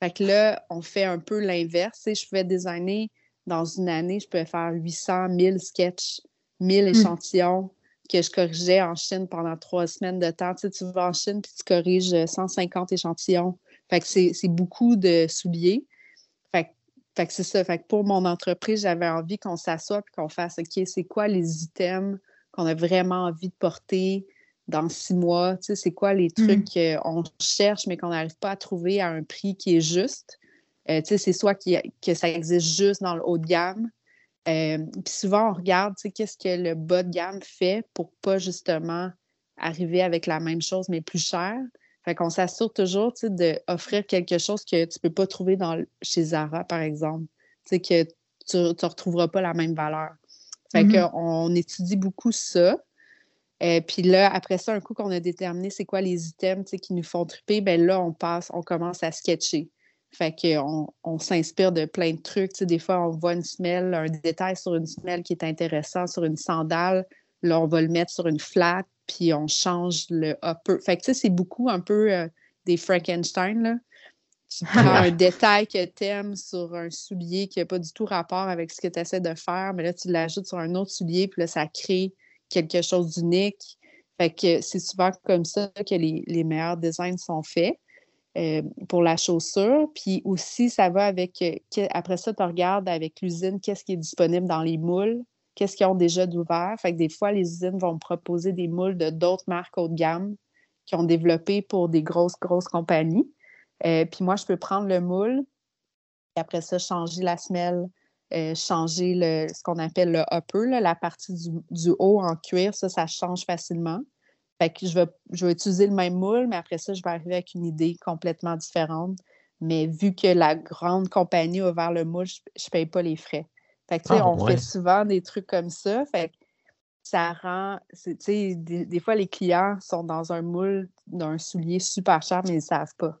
Fait que là, on fait un peu l'inverse. Je pouvais designer dans une année, je pouvais faire 800, 1000 sketchs, 1000 hmm. échantillons que je corrigeais en Chine pendant trois semaines de temps. Tu vas en Chine puis tu corriges 150 échantillons. Fait que c'est beaucoup de souliers. Fait, que c'est ça. Fait que pour mon entreprise, j'avais envie qu'on s'assoie et qu'on fasse OK, c'est quoi les items qu'on a vraiment envie de porter dans six mois? Tu sais, c'est quoi les trucs mm. qu'on cherche mais qu'on n'arrive pas à trouver à un prix qui est juste? Euh, tu sais, c'est soit que ça existe juste dans le haut de gamme. Euh, puis souvent, on regarde, tu sais, qu'est-ce que le bas de gamme fait pour pas justement arriver avec la même chose, mais plus cher. Fait qu'on s'assure toujours, d'offrir quelque chose que tu peux pas trouver dans, chez Zara, par exemple. Que tu ne retrouveras pas la même valeur. Fait mm-hmm. qu'on étudie beaucoup ça. et euh, puis là, après ça, un coup qu'on a déterminé c'est quoi les items qui nous font triper, ben là, on passe, on commence à sketcher. Fait qu'on on, s'inspire de plein de trucs. des fois, on voit une semelle, un détail sur une semelle qui est intéressant, sur une sandale. Là, on va le mettre sur une flat, puis on change le upper. Fait que, tu sais, c'est beaucoup un peu euh, des Frankenstein, là. Tu prends un détail que tu aimes sur un soulier qui n'a pas du tout rapport avec ce que tu essaies de faire, mais là, tu l'ajoutes sur un autre soulier, puis là, ça crée quelque chose d'unique. Fait que c'est souvent comme ça que les, meilleurs designs sont faits euh, pour la chaussure. Puis aussi, ça va avec, euh, après ça, tu regardes avec l'usine qu'est-ce qui est disponible dans les moules, qu'est-ce qu'ils ont déjà d'ouvert. Fait que des fois, les usines vont proposer des moules de d'autres marques haut de gamme qui ont développé pour des grosses, grosses compagnies. Euh, puis moi, je peux prendre le moule, et après ça, changer la semelle, euh, changer ce qu'on appelle le upper, la partie du, haut en cuir, ça, ça change facilement. Fait que je je vais utiliser le même moule, mais après ça, je vais arriver avec une idée complètement différente. Mais vu que la grande compagnie a ouvert le moule, je ne paye pas les frais. Fait que, ah, on fait souvent des trucs comme ça. Fait que ça rend. Des, des fois, les clients sont dans un moule d'un soulier super cher, mais ils ne savent pas.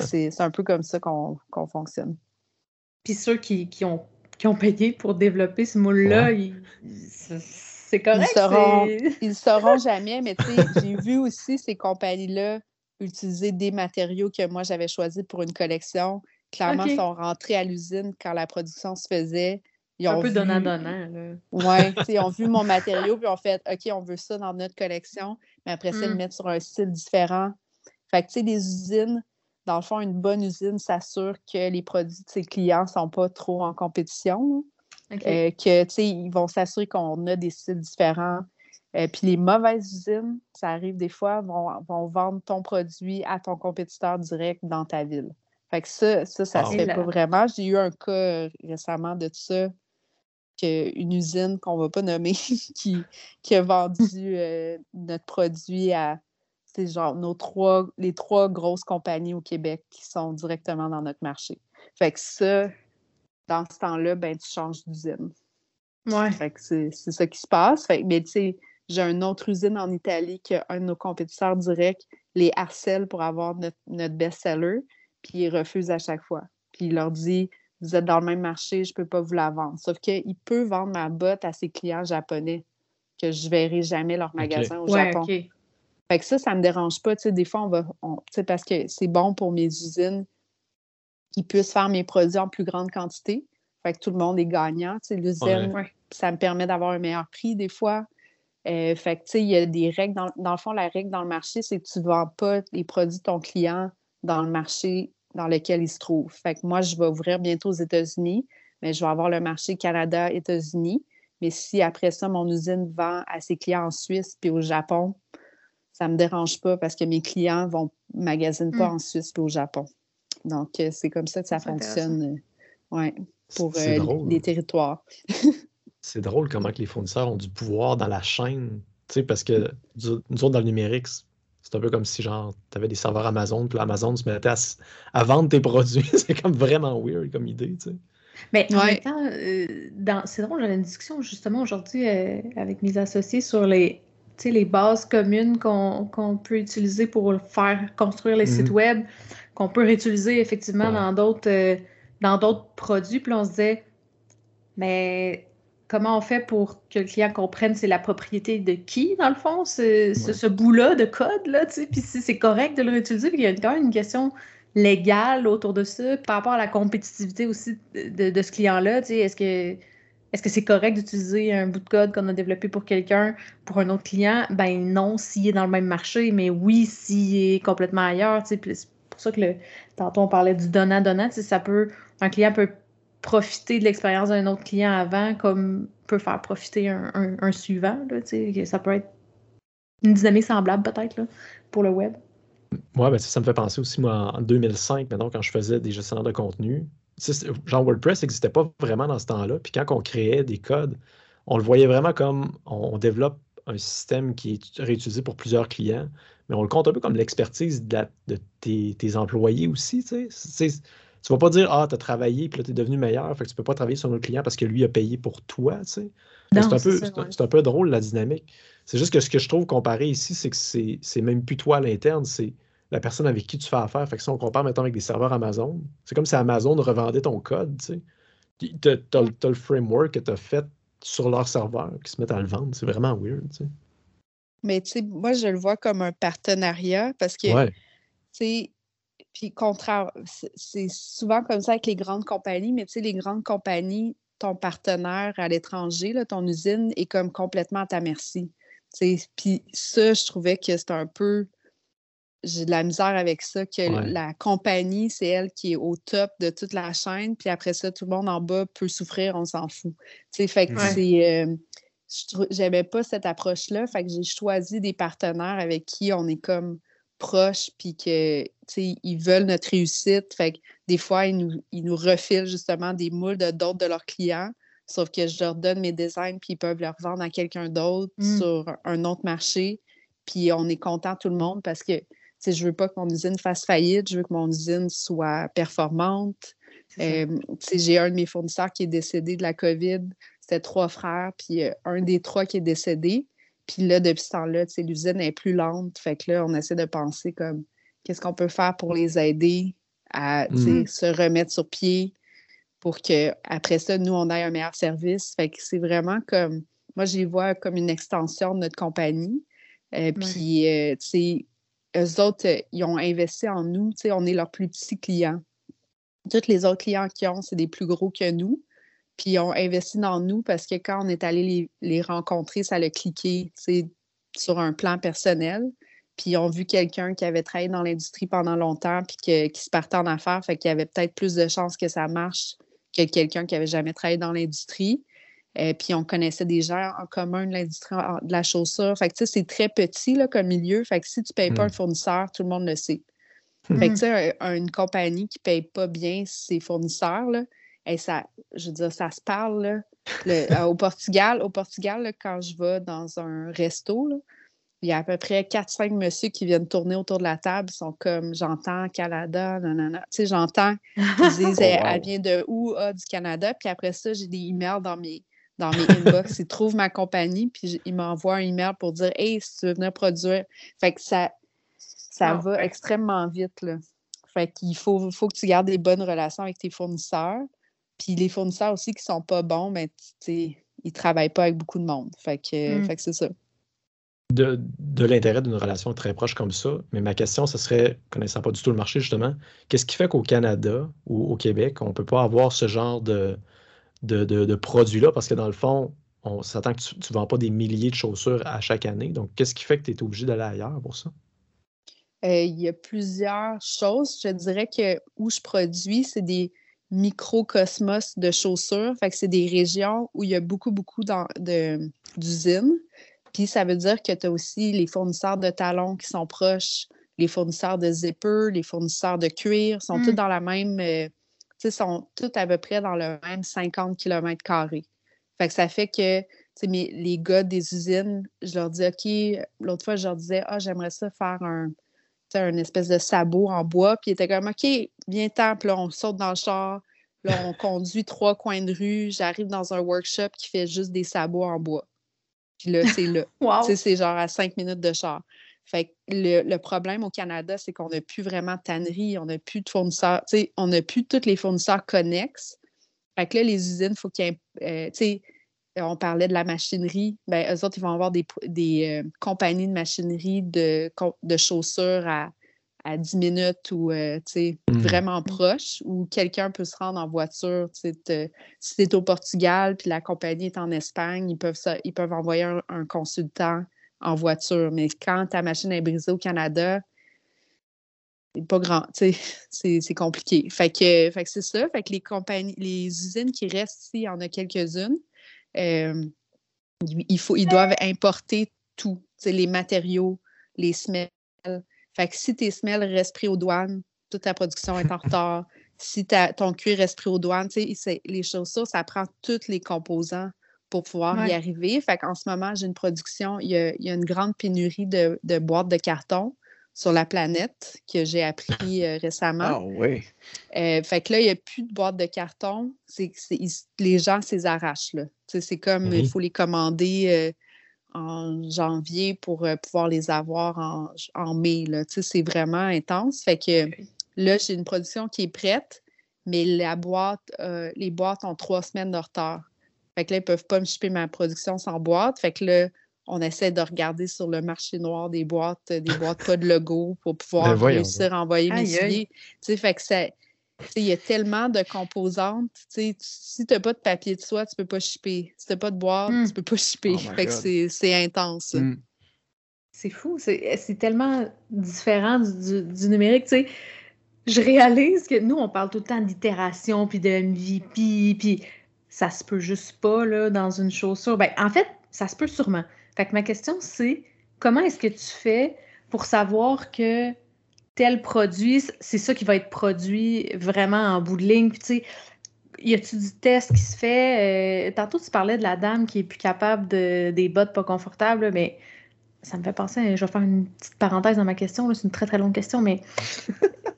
c'est un peu comme ça qu'on fonctionne. Puis ceux qui, qui, ont, qui ont payé pour développer ce moule-là, c'est correct. Ils sauront, ils sauront jamais, mais j'ai vu aussi ces compagnies-là utiliser des matériaux que moi j'avais choisis pour une collection. Clairement, ils sont rentrés à l'usine quand la production se faisait. Ils un peu donnant-donnant. Oui, ils ont vu mon matériau puis ont fait OK, on veut ça dans notre collection, mais après ça, ils le mm. mettent sur un style différent. Fait que, tu sais, les usines, dans le fond, une bonne usine s'assure que les produits de ses clients ne sont pas trop en compétition. Euh, que, tu sais, ils vont s'assurer qu'on a des styles différents. Euh, puis les mauvaises usines, ça arrive des fois, vont, vont, vendre ton produit à ton compétiteur direct dans ta ville. Fait que ça, ça, ça se fait pas vraiment. J'ai eu un cas euh, récemment de ça, qu'une usine qu'on ne va pas nommer qui, qui a vendu notre produit à c'est genre nos trois, les trois grosses compagnies au Québec qui sont directement dans notre marché. Fait que ça, dans ce temps-là, ben, tu changes d'usine. Ouais. Fait que c'est ça qui se passe. Fait, mais tu sais, j'ai une autre usine en Italie qu'un de nos compétiteurs directs les harcèle pour avoir notre, notre best-seller, puis ils refusent à chaque fois. Puis il leur dit Vous êtes dans le même marché, je ne peux pas vous la vendre. Sauf qu'il peut vendre ma botte à ses clients japonais, que je ne verrai jamais leur magasin au Japon. Fait que ça, ça ne me dérange pas. des fois, on va. parce que c'est bon pour mes usines qu'ils puissent faire mes produits en plus grande quantité. Fait que tout le monde est gagnant. L'usine, ça me permet d'avoir un meilleur prix des fois. Euh, fait que, il y a des règles. Dans, dans, le fond, la règle dans le marché, c'est que tu ne vends pas les produits de ton client dans le marché dans lequel il se trouve. Fait que moi, je vais ouvrir bientôt aux États-Unis, mais je vais avoir le marché Canada-États-Unis. Mais si après ça, mon usine vend à ses clients en Suisse puis au Japon, ça ne me dérange pas parce que mes clients vont magasiner pas mm. en Suisse puis au Japon. Donc, euh, c'est comme ça que ça fonctionne euh, ouais, pour euh, les territoires. c'est drôle comment que les fournisseurs ont du pouvoir dans la chaîne. Parce que nous autres, dans le numérique, c'est un peu comme si genre tu avais des serveurs Amazon, puis Amazon se mettait à, vendre tes produits. c'est comme vraiment weird comme idée. Tu sais. Mais en même temps, c'est drôle, j'avais une discussion justement aujourd'hui avec mes associés sur les, les bases communes qu'on peut utiliser pour faire construire les sites mm-hmm. web qu'on peut réutiliser effectivement dans d'autres euh, dans d'autres produits. Puis on se disait, mais comment on fait pour que le client comprenne c'est la propriété de qui, dans le fond, ce, ce, bout-là de code, là, tu sais, puis si c'est correct de le réutiliser, puis il y a quand même une question légale autour de ça, par rapport à la compétitivité aussi de, de ce client-là, tu sais, est-ce que est-ce que c'est correct d'utiliser un bout de code qu'on a développé pour quelqu'un, pour un autre client? Ben non, s'il est dans le même marché, mais oui, s'il est complètement ailleurs. tu sais, pour ça que le, tantôt on parlait du donnant-donnant. Ça peut, un client peut profiter de l'expérience d'un autre client avant, comme peut faire profiter un, suivant. ça peut être une dynamique semblable peut-être pour le web. Oui, ben, ça me fait penser aussi, moi, en 2005, maintenant, quand je faisais des gestionnaires de contenu, genre WordPress n'existait pas vraiment dans ce temps-là. Puis quand on créait des codes, on le voyait vraiment comme on développe un système qui est réutilisé pour plusieurs clients mais on le compte un peu comme l'expertise de, tes, employés aussi. Tu sais. Tu vas pas dire Ah, tu as travaillé, puis là, tu es devenu meilleur, fait que tu peux pas travailler sur notre client parce que lui a payé pour toi. Tu sais. C'est un, peu, drôle la dynamique. C'est juste que ce que je trouve comparé ici, c'est que c'est même plus toi à l'interne, c'est la personne avec qui tu fais affaire. Fait que si on compare maintenant avec des serveurs Amazon, c'est comme si Amazon revendait ton code. Tu as, le framework que tu as fait sur leur serveur, qui se mettent à le vendre. C'est vraiment weird. Tu sais. Mais tu sais, moi, je le vois comme un partenariat parce que, Ouais. tu sais, puis contraire, c'est- souvent comme ça avec les grandes compagnies, mais tu sais, les grandes compagnies, ton partenaire à l'étranger, là, ton usine est comme complètement à ta merci. Tu sais, Puis ça, je trouvais que c'était un peu. J'ai de la misère avec ça, que Ouais. la compagnie, c'est elle qui est au top de toute la chaîne, puis après ça, tout le monde en bas peut souffrir, on s'en fout. Tu sais, fait que Ouais. c'est. euh, j'aimais pas cette approche-là, fait que j'ai choisi des partenaires avec qui on est comme proches, puis que, ils veulent notre réussite. Fait que des fois, ils nous, ils nous refilent justement des moules de d'autres de leurs clients, sauf que je leur donne mes designs, puis ils peuvent les revendre à quelqu'un d'autre Mm. sur un autre marché, puis on est content tout le monde parce que, je veux pas que mon usine fasse faillite, je veux que mon usine soit performante. Euh, j'ai un de mes fournisseurs qui est décédé de la COVID. C'était trois frères, puis euh, un des trois qui est décédé. Puis là, depuis ce temps-là, l'usine est plus lente. Fait que là, on essaie de penser comme qu'est-ce qu'on peut faire pour les aider à Mhm. se remettre sur pied pour que après ça, nous, on ait un meilleur service. Fait que c'est vraiment comme moi, je les vois comme une extension de notre compagnie. Euh, Puis, euh, tu sais, eux autres, euh, ils ont investi en nous. Tu sais, on est leur plus petit client. Tous les autres clients qu'ils ont, c'est des plus gros que nous. Puis ils ont investi dans nous parce que quand on est allé les, les rencontrer, ça a cliqué tu sais, sur un plan personnel. Puis ils ont vu quelqu'un qui avait travaillé dans l'industrie pendant longtemps puis que- qui se partait en affaires, fait qu'il y avait peut-être plus de chances que ça marche que quelqu'un qui avait jamais travaillé dans l'industrie. Euh, puis on connaissait des gens en commun de l'industrie de la chaussure. Fait que c'est très petit là, comme milieu. Fait que si tu ne payes pas Mm. un fournisseur, tout le monde le sait. Fait Mhm. que, une compagnie qui ne paye pas bien ses fournisseurs, là, hey, ça, je veux dire, ça se parle. là. Le- euh, au Portugal, au Portugal là, quand je vais dans un resto, là, il y a à peu près 4-5 messieurs qui viennent tourner autour de la table. Ils sont comme j'entends Canada, nanana. Tu sais, j'entends qu'ils disent Oh, elle, wow. elle vient de où? Ah, du Canada? Puis après ça, j'ai des emails dans mes, dans mes inbox. Ils trouvent ma compagnie, puis ils m'envoient un email pour dire Hey, si tu veux venir produire. Fait que ça, ça Ah, va ouais. extrêmement vite. Là. Fait qu'il faut, faut que tu gardes des bonnes relations avec tes fournisseurs. Puis les fournisseurs aussi qui sont pas bons, mais sais, ils travaillent pas avec beaucoup de monde. Fait que, Mm. fait que c'est ça. De, l'intérêt d'une relation très proche comme ça. Mais ma question, ce serait, connaissant pas du tout le marché, justement, qu'est-ce qui fait qu'au Canada ou au Québec, on ne peut pas avoir ce genre de, de, de- de produit-là? Parce que dans le fond, on s'attend que tu ne vends pas des milliers de chaussures à chaque année. Donc, qu'est-ce qui fait que tu es obligé d'aller ailleurs pour ça? Euh, il y a plusieurs choses. Je dirais que où je produis, c'est des microcosmos de chaussures. Fait que c'est des régions où il y a beaucoup, beaucoup d'usines. Puis ça veut dire que tu as aussi les fournisseurs de talons qui sont proches, les fournisseurs de zipper, les fournisseurs de cuir, sont Mm. tous dans la même, euh, tu sais, sont tous à peu près dans le même 50 km. Fait que ça fait que tu sais, mes- les gars des usines, je leur dis OK, l'autre fois, je leur disais Ah, j'aimerais ça faire un, tu sais, un espèce de sabot en bois. Puis ils étaient comme OK, viens-t'en. Puis là, on saute dans le char. Là, on conduit trois coins de rue. J'arrive dans un workshop qui fait juste des sabots en bois. Puis là, c'est là. Wow. C'est genre à cinq minutes de char. Fait que le, le problème au Canada, c'est qu'on n'a plus vraiment de tannerie, on n'a plus de fournisseurs, tu sais, on n'a plus tous les fournisseurs connexes. Fait que là, les usines, il faut qu'il y ait, euh, tu sais, on parlait de la machinerie, ben, eux autres, ils vont avoir des, des euh, compagnies de machinerie de, de chaussures à, à 10 minutes ou, euh, Mhm. vraiment proche, où quelqu'un peut se rendre en voiture, te- si tu es au Portugal, puis la compagnie est en Espagne, ils peuvent, ça- ils peuvent envoyer un, un consultant en voiture. Mais quand ta machine est brisée au Canada, c'est pas grand, tu sais, c'est compliqué. Fait que, fait que c'est ça. Fait que les compagnies, les usines qui restent ici, il y en a quelques-unes. euh, il faut, ils doivent importer tout, les matériaux, les semelles. Fait que si tes semelles restent pris aux douanes, toute ta production est en retard. Si ton cuir reste pris aux douanes, les chaussures, ça prend tous les composants pour pouvoir y arriver. Fait qu'en ce moment, j'ai une production, il y a, il y a une grande pénurie de, de boîtes de carton sur la planète que j'ai appris euh, récemment. Ah oui. Euh, fait que là, il n'y a plus de boîtes de carton. C'est, c'est- ils- les gens s'les arrachent. Là. Tu sais, C'est comme il faut les commander euh, en janvier pour euh, pouvoir les avoir en, en mai. Là. Tu sais, C'est vraiment intense. Fait que là, j'ai une production qui est prête, mais la boîte, euh, les boîtes ont trois semaines de retard. Fait que là, ils peuvent pas me shipper ma production sans boîte. Fait que là, on essaie de regarder sur le marché noir des boîtes, des boîtes pas de logo pour pouvoir Ben réussir à envoyer mes Aïe, aïe. souliers. Tu sais, fait que Il y a tellement de composantes. tu sais, tu- Si tu n'as pas de papier de soie, tu peux pas shipper. Si tu n'as pas de boîte, Hmm. tu peux pas shipper. Oh fait que God. c'est c'est intense. ça. Mm. C'est fou, c'est c'est tellement différent du, du- du numérique, tu sais. Je réalise que nous, on parle tout le temps d'itération, puis de MVP, puis ça se peut juste pas, là, dans une chaussure. Ben, en fait, ça se peut sûrement. Fait que ma question, c'est comment est-ce que tu fais pour savoir que tel produit, c'est ça qui va être produit vraiment en bout de ligne, puis tu sais, y a-tu du test qui se fait? Euh, tantôt, tu parlais de la dame qui est plus capable de, des bottes pas confortables, mais ça me fait penser, je vais faire une petite parenthèse dans ma question, c'est une très très longue question, mais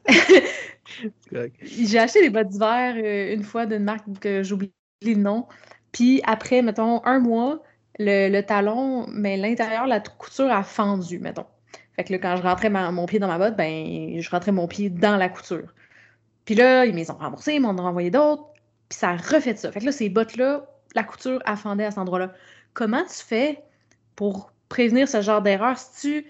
j'ai acheté des bottes d'hiver euh, une fois d'une marque que j'oublie le nom, puis après, mettons, un mois, le, le talon, mais l'intérieur, la couture a fendu, mettons. Fait que là, quand je rentrais mon pied dans ma botte, ben, je rentrais mon pied dans la couture. Puis là, ils me les ont remboursés, ils m'en ont renvoyé d'autres, puis ça a refait ça. Fait que là, ces bottes-là, la couture a fendu à cet endroit-là. Comment tu fais pour prévenir ce genre d'erreur? Si tu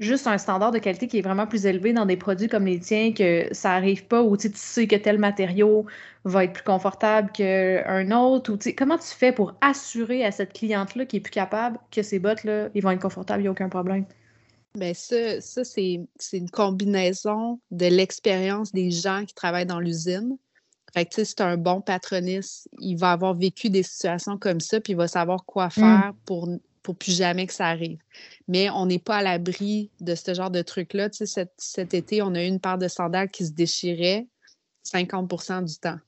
juste un standard de qualité qui est vraiment plus élevé dans des produits comme les tiens, que ça arrive pas, ou tu sais, que tel matériau va être plus confortable qu'un autre, ou comment tu fais pour assurer à cette cliente-là qui est plus capable que ces bottes-là, ils vont être confortables, il n'y a aucun problème? Ben ça, ça c'est c'est une combinaison de l'expérience des gens qui travaillent dans l'usine. Fait que, tu sais, c'est un bon patroniste. Il va avoir vécu des situations comme ça, puis il va savoir quoi faire pour, pour plus jamais que ça arrive. Mais on n'est pas à l'abri de ce genre de truc-là. Tu sais, cet, cet été, on a eu une paire de sandales qui se déchirait 50% du temps.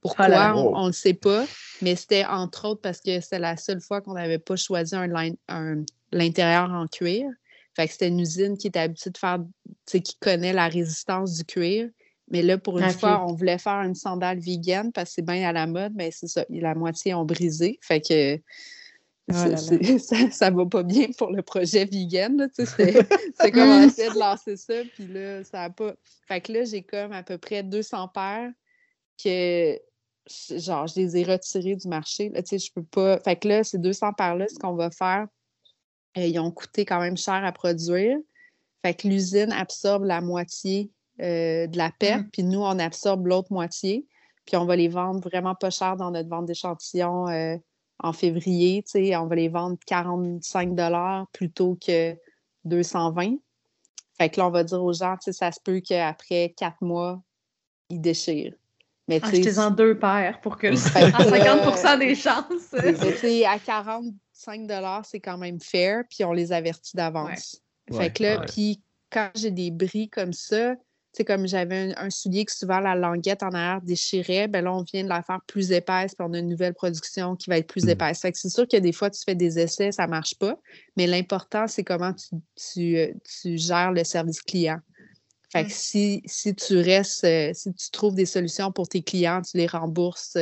Pourquoi? Là. On ne le sait pas, mais c'était entre autres parce que c'était la seule fois qu'on n'avait pas choisi un, line- un- l'intérieur en cuir. Fait que c'était une usine qui était habituée de faire, tu sais, qui connaît la résistance du cuir. Mais là, pour une fois, on voulait faire une sandale vegan parce que c'est bien à la mode, mais c'est ça. La moitié ont brisé. Fait que Oh là là. ça, ça va pas bien pour le projet vegan. c'est comme on de lancer ça, puis là, ça a pas. Fait que là, j'ai comme à peu près 200 paires que genre je les ai retirées du marché. Là, tu sais, je peux pas. Fait que là, ces 200 paires-là, ce qu'on va faire, ils ont coûté quand même cher à produire. Fait que l'usine absorbe la moitié euh, de la perte, puis nous, on absorbe l'autre moitié. Puis on va les vendre vraiment pas cher dans notre vente d'échantillons euh, en février. On va les vendre 45 plutôt que 220. Fait que là, on va dire aux gens, ça se peut qu'après quatre mois, ils déchirent. Achetez-en deux paires pour que Fait à que, 50 des chances. mais tu sais, à 45 c'est quand même fair, puis on les avertit d'avance. Ouais. Fait que là, puis quand j'ai des bris comme ça, sais, comme j'avais un, un soulier que souvent la languette en arrière déchirait, ben là, on vient de la faire plus épaisse, puis on a une nouvelle production qui va être plus Mm. épaisse. Fait que c'est sûr que des fois, tu fais des essais, ça marche pas, mais l'important, c'est comment tu, tu, euh, tu gères le service client. Fait que Mm. si, si tu restes, euh, si tu trouves des solutions pour tes clients, tu les rembourses.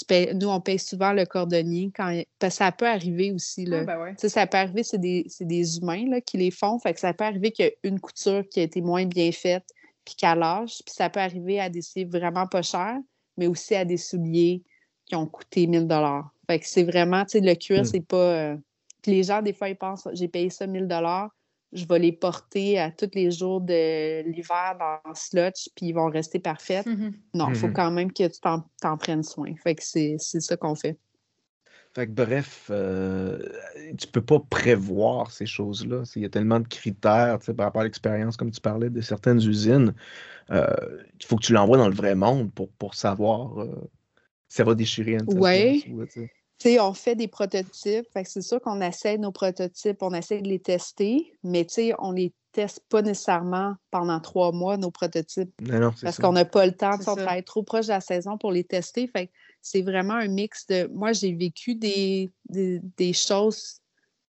Tu payes- nous, on paye souvent le cordonnier quand parce que ça peut arriver aussi. Là. Ah, ben ouais. Ça peut arriver, c'est des, c'est des humains là, qui les font. Fait que ça peut arriver qu'il y a une couture qui a été moins bien faite puis qu'elle lâche. Puis ça peut arriver à des cils vraiment pas chers, mais aussi à des souliers qui ont coûté 1000 dollars. Fait que c'est vraiment, tu sais, le cuir, Mm. c'est pas... euh, Puis les gens, des fois, ils pensent, j'ai payé ça 1000 dollars, je vais les porter à tous les jours de l'hiver dans le slotch, puis ils vont rester parfaits. Mhm. Non, il faut Mhm. quand même que tu t'en, t'en prennes soin. Fait que c'est, c'est ça qu'on fait. Fait que bref, euh, tu peux pas prévoir ces choses-là. Il y a tellement de critères tu sais, par rapport à l'expérience, comme tu parlais, de certaines usines. Euh, il faut que tu l'envoies dans le vrai monde pour, pour savoir euh, si ça va déchirer une certaine On fait des prototypes. Fait que c'est sûr qu'on essaie nos prototypes, on essaie de les tester, mais tu on les teste pas nécessairement pendant trois mois, nos prototypes, Non, parce ça. qu'on n'a pas le temps. On travaille trop proche de la saison pour les tester. Fait que c'est vraiment un mix de. Moi, j'ai vécu des, des, des choses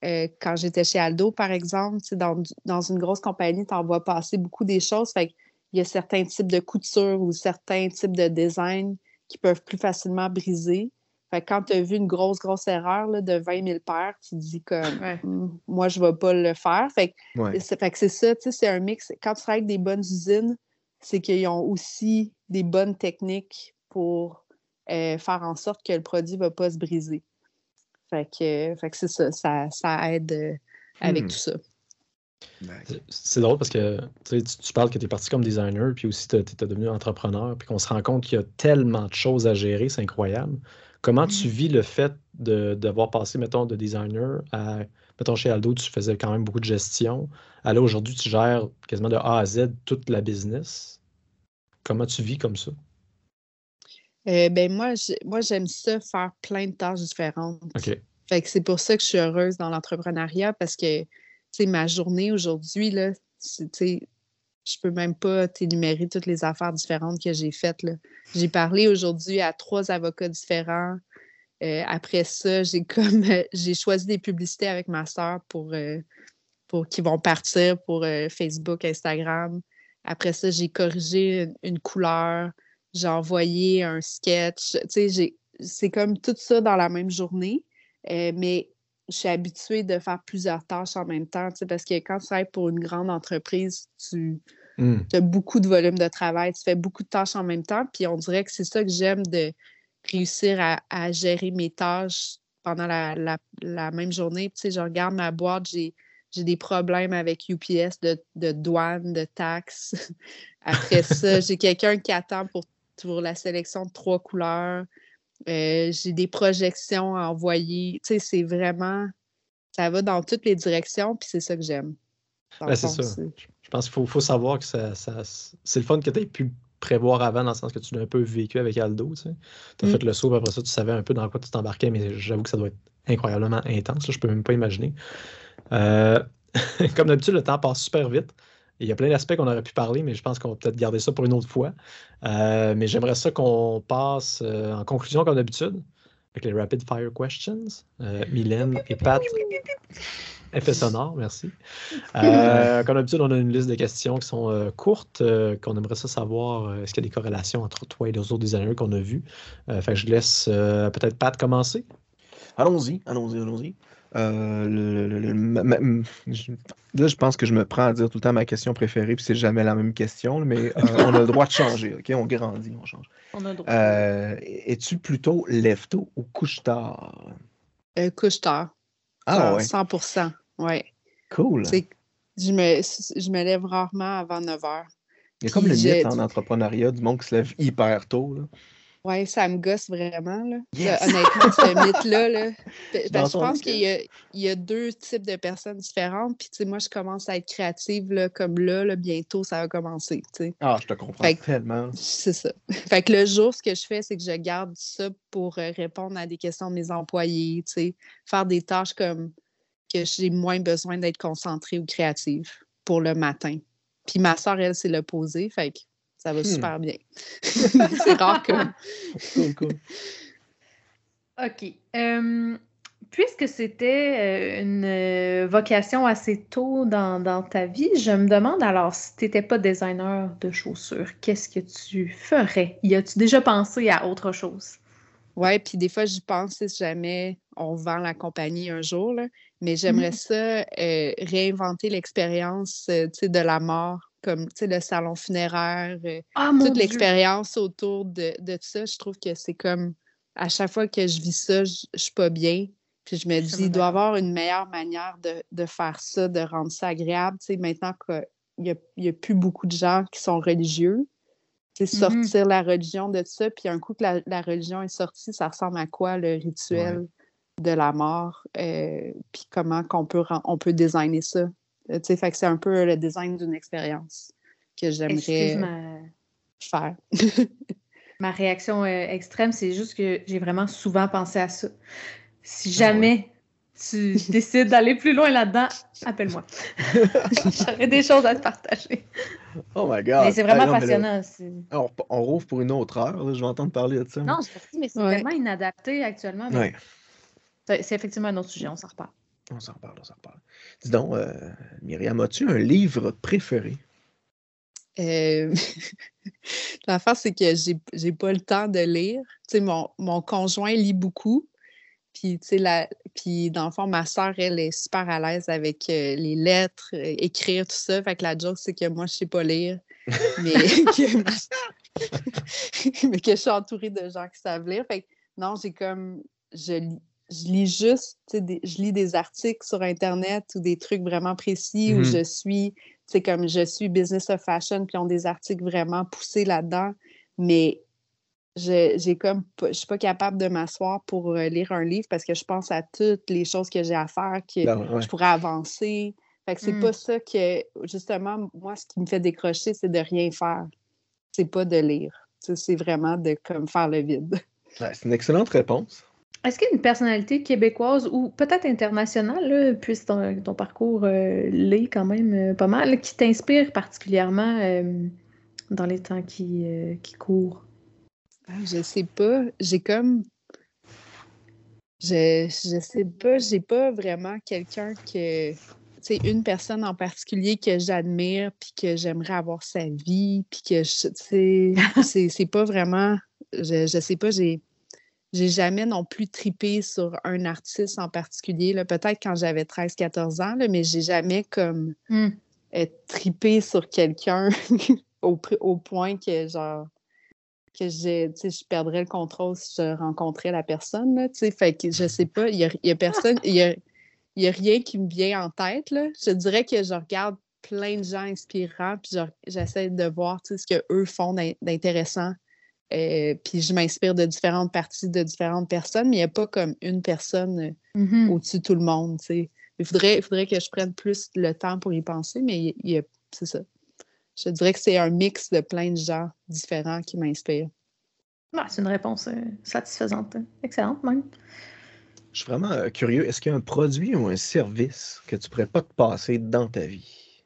euh, quand j'étais chez Aldo, par exemple. Dans, dans une grosse compagnie, tu en vois passer beaucoup des choses. Fait qu'il y a certains types de couture ou certains types de design qui peuvent plus facilement briser. Fait que quand tu as vu une grosse, grosse erreur là, de 20 000 paires, tu te dis comme Ouais. Hum, moi, je ne vais pas le faire. Fait que Ouais. c'est fait que c'est ça, tu sais, c'est un mix. Quand tu travailles avec des bonnes usines, c'est qu'ils ont aussi des bonnes techniques pour faire en sorte que le produit ne va pas se briser. Fait que, fait que c'est ça, ça, aide avec hmm. tout ça. C'est drôle parce que tu, tu, parles que tu es parti comme designer, puis aussi tu es, devenu entrepreneur, puis qu'on se rend compte qu'il y a tellement de choses à gérer, c'est incroyable. Comment tu mm. vis le fait d'avoir passé, mettons, de designer à, mettons, chez Aldo, tu faisais quand même beaucoup de gestion. À là, aujourd'hui, tu gères quasiment de A à Z toute la business. Comment tu vis comme ça? Euh, ben moi, moi, j'aime ça faire plein de tâches différentes. OK. Fait que c'est pour ça que je suis heureuse dans l'entrepreneuriat parce que sais, ma journée aujourd'hui, là, tu je peux même pas t'énumérer toutes les affaires différentes que j'ai faites. J'ai parlé aujourd'hui à trois avocats différents. Euh, après ça, j'ai comme j'ai choisi des publicités avec ma soeur pour, euh, pour qui vont partir pour euh, Facebook, Instagram. Après ça, j'ai corrigé une, une couleur, j'ai envoyé un sketch. C'est comme tout ça dans la même journée. mais je suis habituée de faire plusieurs tâches en même temps, parce que quand tu travailles pour une grande entreprise, tu mmh. as beaucoup de volume de travail, tu fais beaucoup de tâches en même temps, puis on dirait que c'est ça que j'aime de réussir à, gérer mes tâches pendant la, même journée. Tu sais, je regarde ma boîte, j'ai des problèmes avec UPS de, de douane, de taxes. Après ça, j'ai quelqu'un qui attend pour, pour la sélection de trois couleurs. Euh, j'ai des projections à envoyer. Tu sais, c'est vraiment. Ça va dans toutes les directions, puis c'est ça que j'aime. Ben, c'est ça. Je pense qu'il faut, savoir que ça, c'est le fun que tu aies pu prévoir avant, dans le sens que tu l'as un peu vécu avec Aldo. Tu as mm. fait le saut, après ça, tu savais un peu dans quoi tu t'embarquais, mais j'avoue que ça doit être incroyablement intense. Là, je peux même pas imaginer. Euh, comme d'habitude, le temps passe super vite. Il y a plein d'aspects qu'on aurait pu parler, mais je pense qu'on va peut-être garder ça pour une autre fois. Euh, mais j'aimerais ça qu'on passe euh, en conclusion, comme d'habitude, avec les rapid fire questions. Euh, Mylène et Pat. Effet sonore, merci. comme d'habitude, on a une liste de questions qui sont courtes, qu'on aimerait ça savoir. Est-ce qu'il y a des corrélations entre toi et les autres designers qu'on a vus? fait je laisse peut-être Pat commencer. Allons-y, allons-y, allons-y. Euh, là, je pense que je me prends à dire tout le temps ma question préférée, puis c'est jamais la même question, mais euh, on a le droit de changer, OK? On grandit, on change. On a le droit. Euh, es-tu plutôt lève-tôt ou couche-tard? couche-tard. Ah ouais? 100% oui. Cool. Je me, je me lève rarement avant 9 h. Il y a comme le mythe en entrepreneuriat du monde qui se lève hyper tôt. Là. Oui, ça me gosse vraiment. Là. Honnêtement, ce mythe-là. je pense qu'il y, a deux types de personnes différentes. Puis, moi, je commence à être créative là, comme là, bientôt, ça va commencer. Ah, je te comprends tellement. C'est ça. Fait que le jour, ce que je fais, c'est que je garde ça pour euh, répondre à des questions de mes employés, faire des tâches comme que j'ai moins besoin d'être concentrée ou créative pour le matin. Puis ma soeur, elle, c'est l'opposé. Fait que ça va hmm. super bien. c'est rare que. cool, cool. OK. puisque c'était euh, une euh, vocation assez tôt dans, ta vie, je me demande alors si tu n'étais pas designer de chaussures, qu'est-ce que tu ferais? Y as-tu déjà pensé à autre chose? Oui, puis des fois, j'y pense si jamais on vend la compagnie un jour, mais j'aimerais mm-hmm. ça euh, réinventer l'expérience de la mort comme le salon funéraire, euh, ah, toute l'expérience autour de, de, ça. Je trouve que c'est comme à chaque fois que je vis ça, je, ne suis pas bien. Puis je me dis, il doit y avoir une meilleure manière de, de, faire ça, de rendre ça agréable. sais, maintenant qu'il n'y a, a, plus beaucoup de gens qui sont religieux, c'est mm-hmm. sortir la religion de ça. Puis un coup que la, la, religion est sortie, ça ressemble à quoi le rituel de la mort? Euh, puis comment qu'on peut, on peut designer ça? Euh, fait que c'est un peu le design d'une expérience que j'aimerais faire. ma réaction euh, extrême, c'est juste que j'ai vraiment souvent pensé à ça. Si ah jamais tu décides d'aller plus loin là-dedans, appelle-moi. J'aurais des choses à te partager. Oh my God! Mais c'est vraiment passionnant. on, rouvre pour une autre heure. Je vais entendre parler de ça. Non, mais c'est tellement inadapté actuellement. C'est effectivement un autre sujet, on s'en reparle. On s'en reparle, on s'en reparle. Dis donc, euh, Myriam, as-tu un livre préféré? Euh... L'affaire, c'est que j'ai, pas le temps de lire. Tu sais, mon, mon conjoint lit beaucoup. Puis, tu sais, la... Puis, dans le fond, ma soeur, elle est super à l'aise avec euh, les lettres, euh, écrire, tout ça. Fait que la joke, c'est que moi, je sais pas lire. mais que mais que je suis entourée de gens qui savent lire. Fait que, non, j'ai comme. Je lis, je lis juste, des, je lis des articles sur Internet ou des trucs vraiment précis où Mhm. je suis, c'est comme je suis Business of Fashion, puis ils ont des articles vraiment poussés là-dedans. Mais je, j'ai comme, je suis pas capable de m'asseoir pour euh, lire un livre parce que je pense à toutes les choses que j'ai à faire, que Ben, ouais. je pourrais avancer. Fait que c'est Mm. pas ça que, justement, moi, ce qui me fait décrocher, c'est de rien faire. C'est pas de lire. C'est vraiment de comme faire le vide. Ouais, c'est une excellente réponse. Est-ce qu'il y a une personnalité québécoise ou peut-être internationale, là, puisque ton, ton parcours euh, l'est quand même euh, pas mal, qui t'inspire particulièrement euh, dans les temps qui, qui courent? Ah, Je sais pas. J'ai comme. Je, je sais pas. J'ai pas vraiment quelqu'un que. Tu sais, une personne en particulier que j'admire, puis que j'aimerais avoir sa vie, puis que je. Tu sais, c'est- c'est pas vraiment. Je, je sais pas, j'ai. J'ai jamais non plus tripé sur un artiste en particulier. là. Peut-être quand j'avais 13-14 ans, là, mais j'ai jamais comme Hmm. euh, triper sur quelqu'un au, point que genre que je perdrais le contrôle si je rencontrais la personne. Là, fait que je sais pas, il y a, y a personne, il y a, y a rien qui me vient en tête. Là. Je dirais que je regarde plein de gens inspirants, puis je- j'essaie de voir ce qu'eux font d'in- d'intéressant. Euh, puis je m'inspire de différentes parties de différentes personnes, mais il n'y a pas comme une personne euh, Mhm. au-dessus de tout le monde. tu sais. Il faudrait, il faudrait que je prenne plus le temps pour y penser, mais il- il y a- c'est ça. Je dirais que c'est un mix de plein de gens différents qui m'inspirent. Ah, c'est une réponse euh, satisfaisante. hein. Excellente, même. Je suis vraiment euh, curieux. Est-ce qu'il y a un produit ou un service que tu pourrais pas te passer dans ta vie?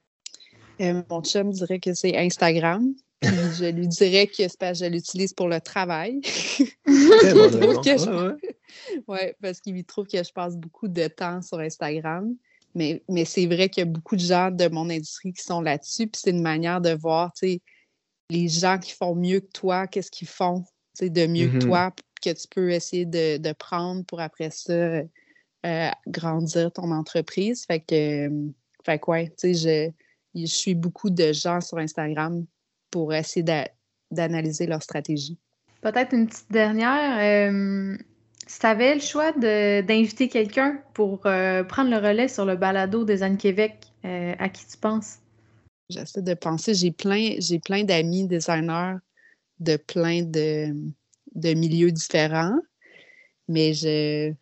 Euh, mon chum dirait que c'est Instagram. Je lui dirais que c'est parce que je l'utilise pour le travail. Que je- Ouais, parce qu'il trouve que je passe beaucoup de temps sur Instagram. Mais, mais c'est vrai qu'il y a beaucoup de gens de mon industrie qui sont là-dessus. Puis c'est une manière de voir, tu sais, les gens qui font mieux que toi, qu'est-ce qu'ils font, de mieux que toi, que tu peux essayer de, de prendre pour après ça euh, grandir ton entreprise. Fait que, euh, fait que ouais, tu sais, je, je suis beaucoup de gens sur Instagram pour essayer d'a- d'analyser leur stratégie. Peut-être une petite dernière. euh, si tu avais le choix d'inviter quelqu'un pour euh, prendre le relais sur le balado des Anne Québec, euh, à qui tu penses? J'essaie de penser. J'ai plein, j'ai plein d'amis designers de plein de, de milieux différents, mais je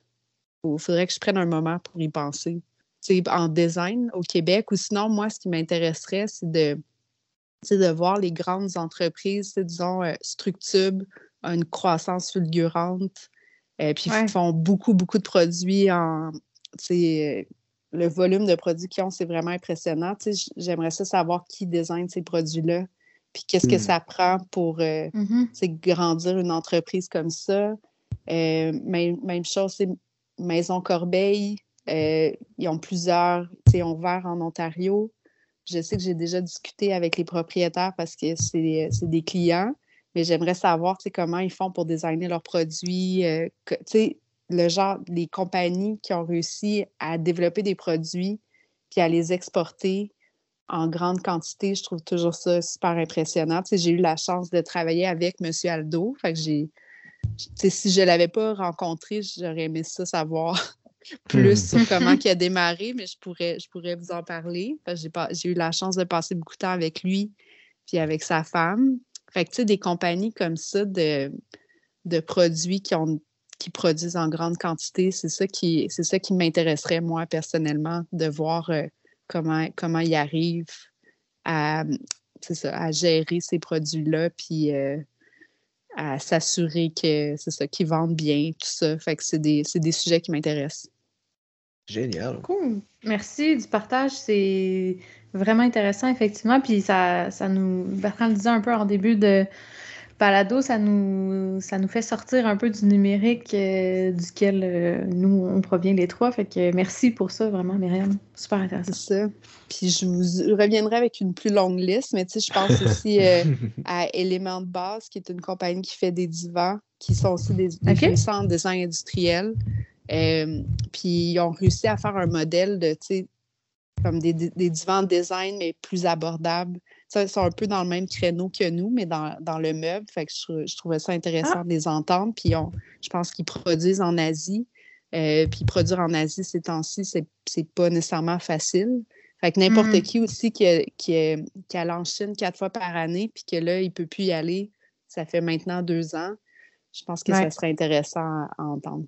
il faudrait que je prenne un moment pour y penser. Tu sais, en design au Québec, ou sinon, moi, ce qui m'intéresserait, c'est de, de voir les grandes entreprises, disons, euh, Structube a une croissance fulgurante, euh, puis Ouais. ils font beaucoup, beaucoup de produits en, euh, le volume de produits qu'ils ont, c'est vraiment impressionnant. Tu sais, j- j'aimerais ça savoir qui design ces produits-là, puis qu'est-ce que Mm. ça prend pour euh, Mhm. sais, grandir une entreprise comme ça. Euh, même, même chose, c'est Maison Corbeil. euh, ils ont plusieurs, tu sais, ont ouvert en Ontario. Je sais que j'ai déjà discuté avec les propriétaires parce que c'est des clients, mais j'aimerais savoir, comment ils font pour designer leurs produits. euh, le genre, les compagnies qui ont réussi à développer des produits puis à les exporter en grande quantité, je trouve toujours ça super impressionnant. J'ai eu la chance de travailler avec M. Aldo. Que si je ne l'avais pas rencontré, j'aurais aimé ça savoir plus sur comment il a démarré, mais je pourrais, je pourrais vous en parler. J'ai eu la chance de passer beaucoup de temps avec lui puis avec sa femme. Fait que, tu sais, des compagnies comme ça de, de produits qui, ont, qui produisent en grande quantité, c'est ça qui, c'est ça qui m'intéresserait, moi, personnellement, de voir euh, comment, comment ils arrivent à, ça, à gérer ces produits-là, puis euh, à s'assurer que c'est ça, qu'ils vendent bien, tout ça. Fait que c'est des, c'est des sujets qui m'intéressent. Génial. Cool. Merci du partage. C'est vraiment intéressant, effectivement. Puis ça, ça nous. Bertrand le disait un peu en début de balado, ça nous, ça nous fait sortir un peu du numérique euh, duquel euh, nous, on provient les trois. Fait que merci pour ça, vraiment, Myriam. Super intéressant. C'est ça. Puis je vous reviendrai avec une plus longue liste, mais tu sais, je pense aussi euh, à Éléments de base, qui est une compagnie qui fait des divans, qui sont aussi des, des Ok. fournisseurs en design industriel. Euh, puis ils ont réussi à faire un modèle de, tu sais, comme des, des, divans de design, mais plus abordables. sont un peu dans le même créneau que nous, mais dans, le meuble. Fait que je, trouvais ça intéressant ah! de les entendre. Puis je pense qu'ils produisent en Asie. Euh, puis produire en Asie ces temps-ci, c'est pas nécessairement facile. Fait que n'importe mm. qui aussi qui, qui, qui allait en Chine quatre fois par année, puis que là, il ne peut plus y aller, ça fait maintenant deux ans. Je pense que ça serait intéressant à entendre.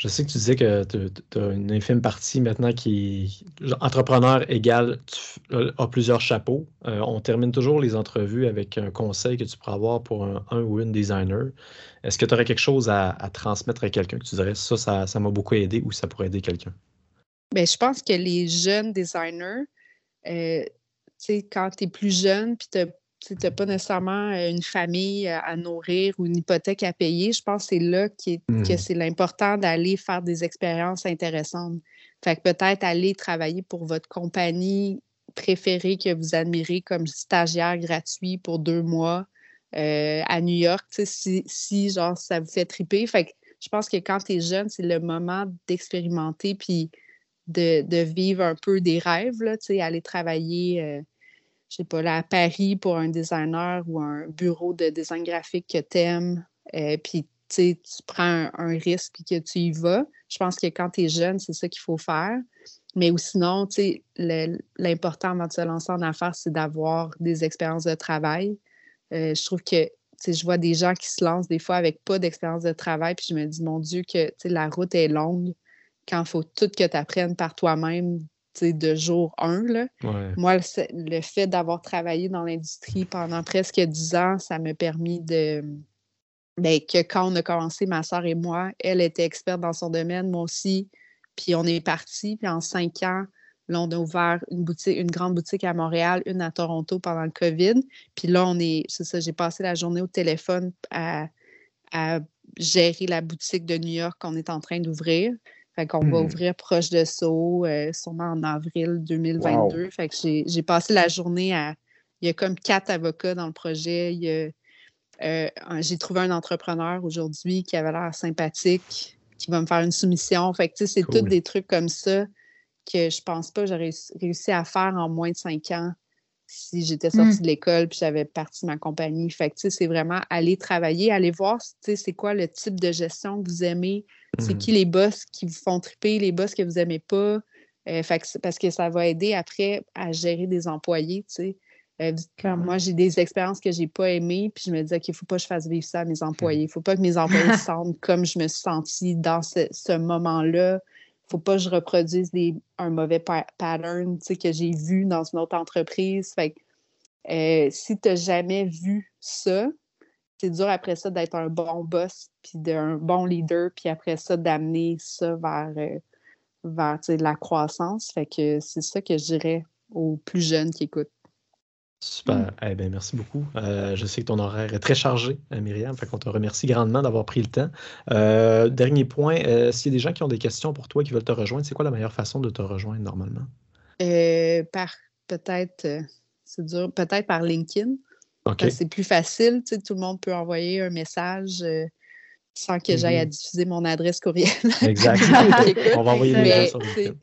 Je sais que tu disais que tu as une infime partie maintenant qui entrepreneur égal a plusieurs chapeaux. Euh, on termine toujours les entrevues avec un conseil que tu pourrais avoir pour un, ou une designer. Est-ce que tu aurais quelque chose à, transmettre à quelqu'un que tu dirais ça, ça m'a beaucoup aidé ou ça pourrait aider quelqu'un? Bien, je pense que les jeunes designers, euh, quand tu es plus jeune puis tu tu n'as pas nécessairement euh, une famille euh, à nourrir ou une hypothèque à payer. Je pense que c'est là que mmh. c'est l'important d'aller faire des expériences intéressantes. Fait que peut-être aller travailler pour votre compagnie préférée que vous admirez comme stagiaire gratuit pour deux mois euh, à New York, si, si genre ça vous fait triper. Fait que je pense que quand tu es jeune, c'est le moment d'expérimenter puis de, de, vivre un peu des rêves, là, aller travailler je sais pas, là, à Paris pour un designer ou un bureau de design graphique que tu aimes, euh, puis tu prends un, risque et que tu y vas. Je pense que quand tu es jeune, c'est ça qu'il faut faire. Mais sinon, l'important avant de se lancer en affaires, c'est d'avoir des expériences de travail. Euh, je trouve que je vois des gens qui se lancent des fois avec pas d'expérience de travail, puis je me dis, mon Dieu, que la route est longue quand il faut tout que tu apprennes par toi-même de jour 1. Là. Moi, le, fait d'avoir travaillé dans l'industrie pendant presque 10 ans, ça m'a permis de. Ben, que quand on a commencé, ma soeur et moi, elle était experte dans son domaine, moi aussi. Puis on est parti. Puis en cinq ans, là, on a ouvert une boutique, une grande boutique à Montréal, une à Toronto pendant le COVID. Puis là, on est, c'est ça, j'ai passé la journée au téléphone à, à gérer la boutique de New York qu'on est en train d'ouvrir. Fait qu'on va hmm. ouvrir proche de Sceaux, euh, sûrement en avril 2022. Fait que j'ai passé la journée à. Il y a comme quatre avocats dans le projet. Euh, j'ai trouvé un entrepreneur aujourd'hui qui avait l'air sympathique, qui va me faire une soumission. Fait que c'est tous des trucs comme ça que je pense pas que j'aurais réussi à faire en moins de cinq ans si j'étais sortie hmm. de l'école puis j'avais parti ma compagnie. Fait que c'est vraiment aller travailler, aller voir c'est quoi le type de gestion que vous aimez, c'est mmh. qui les boss qui vous font triper, les boss que vous n'aimez pas? Euh, parce que ça va aider après à gérer des employés, tu euh, moi, j'ai des expériences que je n'ai pas aimées, puis je me disais qu'il ne faut pas que je fasse vivre ça à mes employés. Il ne faut pas que mes employés se sentent comme je me suis sentie dans ce, moment-là. Faut pas que je reproduise un mauvais pattern que j'ai vu dans une autre entreprise. Fait euh, si tu n'as jamais vu ça, c'est dur après ça d'être un bon boss, puis d'un bon leader, puis après ça d'amener ça vers, euh, la croissance. Fait que c'est ça que je dirais aux plus jeunes qui écoutent. Super. Mm. Eh bien, merci beaucoup. Euh, je sais que ton horaire est très chargé, euh, Myriam. Fait qu'on te remercie grandement d'avoir pris le temps. dernier point, s'il y a des gens qui ont des questions pour toi qui veulent te rejoindre, c'est quoi la meilleure façon de te rejoindre normalement? par peut-être, c'est dur, peut-être par LinkedIn. C'est plus facile, tout le monde peut envoyer un message euh, sans que j'aille à mm-hmm. diffuser mon adresse courriel. exact. On va envoyer mais, sur LinkedIn.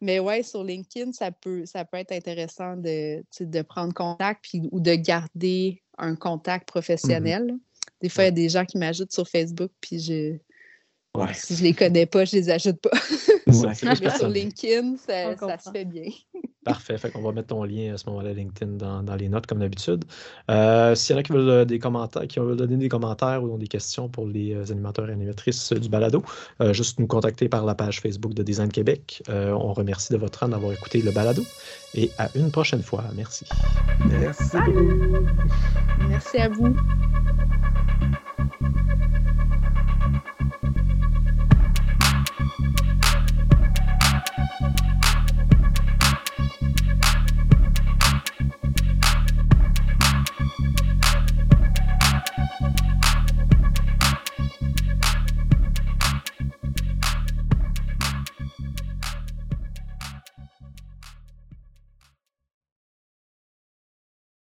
Mais ouais, sur LinkedIn, ça peut, ça peut être intéressant de, de prendre contact puis, ou de garder un contact mm-hmm. professionnel. Des fois, il y a des gens qui m'ajoutent sur Facebook, puis je, si je les connais pas, je les ajoute pas. Mais sur LinkedIn, ça, se fait bien. Parfait. Fait qu'on va mettre ton lien à ce moment-là, LinkedIn, dans, les notes, comme d'habitude. Euh, S'il y en a qui veulent euh, des commentaires, qui veulent donner des commentaires ou ont des questions pour les euh, animateurs et animatrices du balado, euh, juste nous contacter par la page Facebook de Design Québec. on remercie de votre temps d'avoir écouté le balado et à une prochaine fois. Merci. Merci. Merci à vous.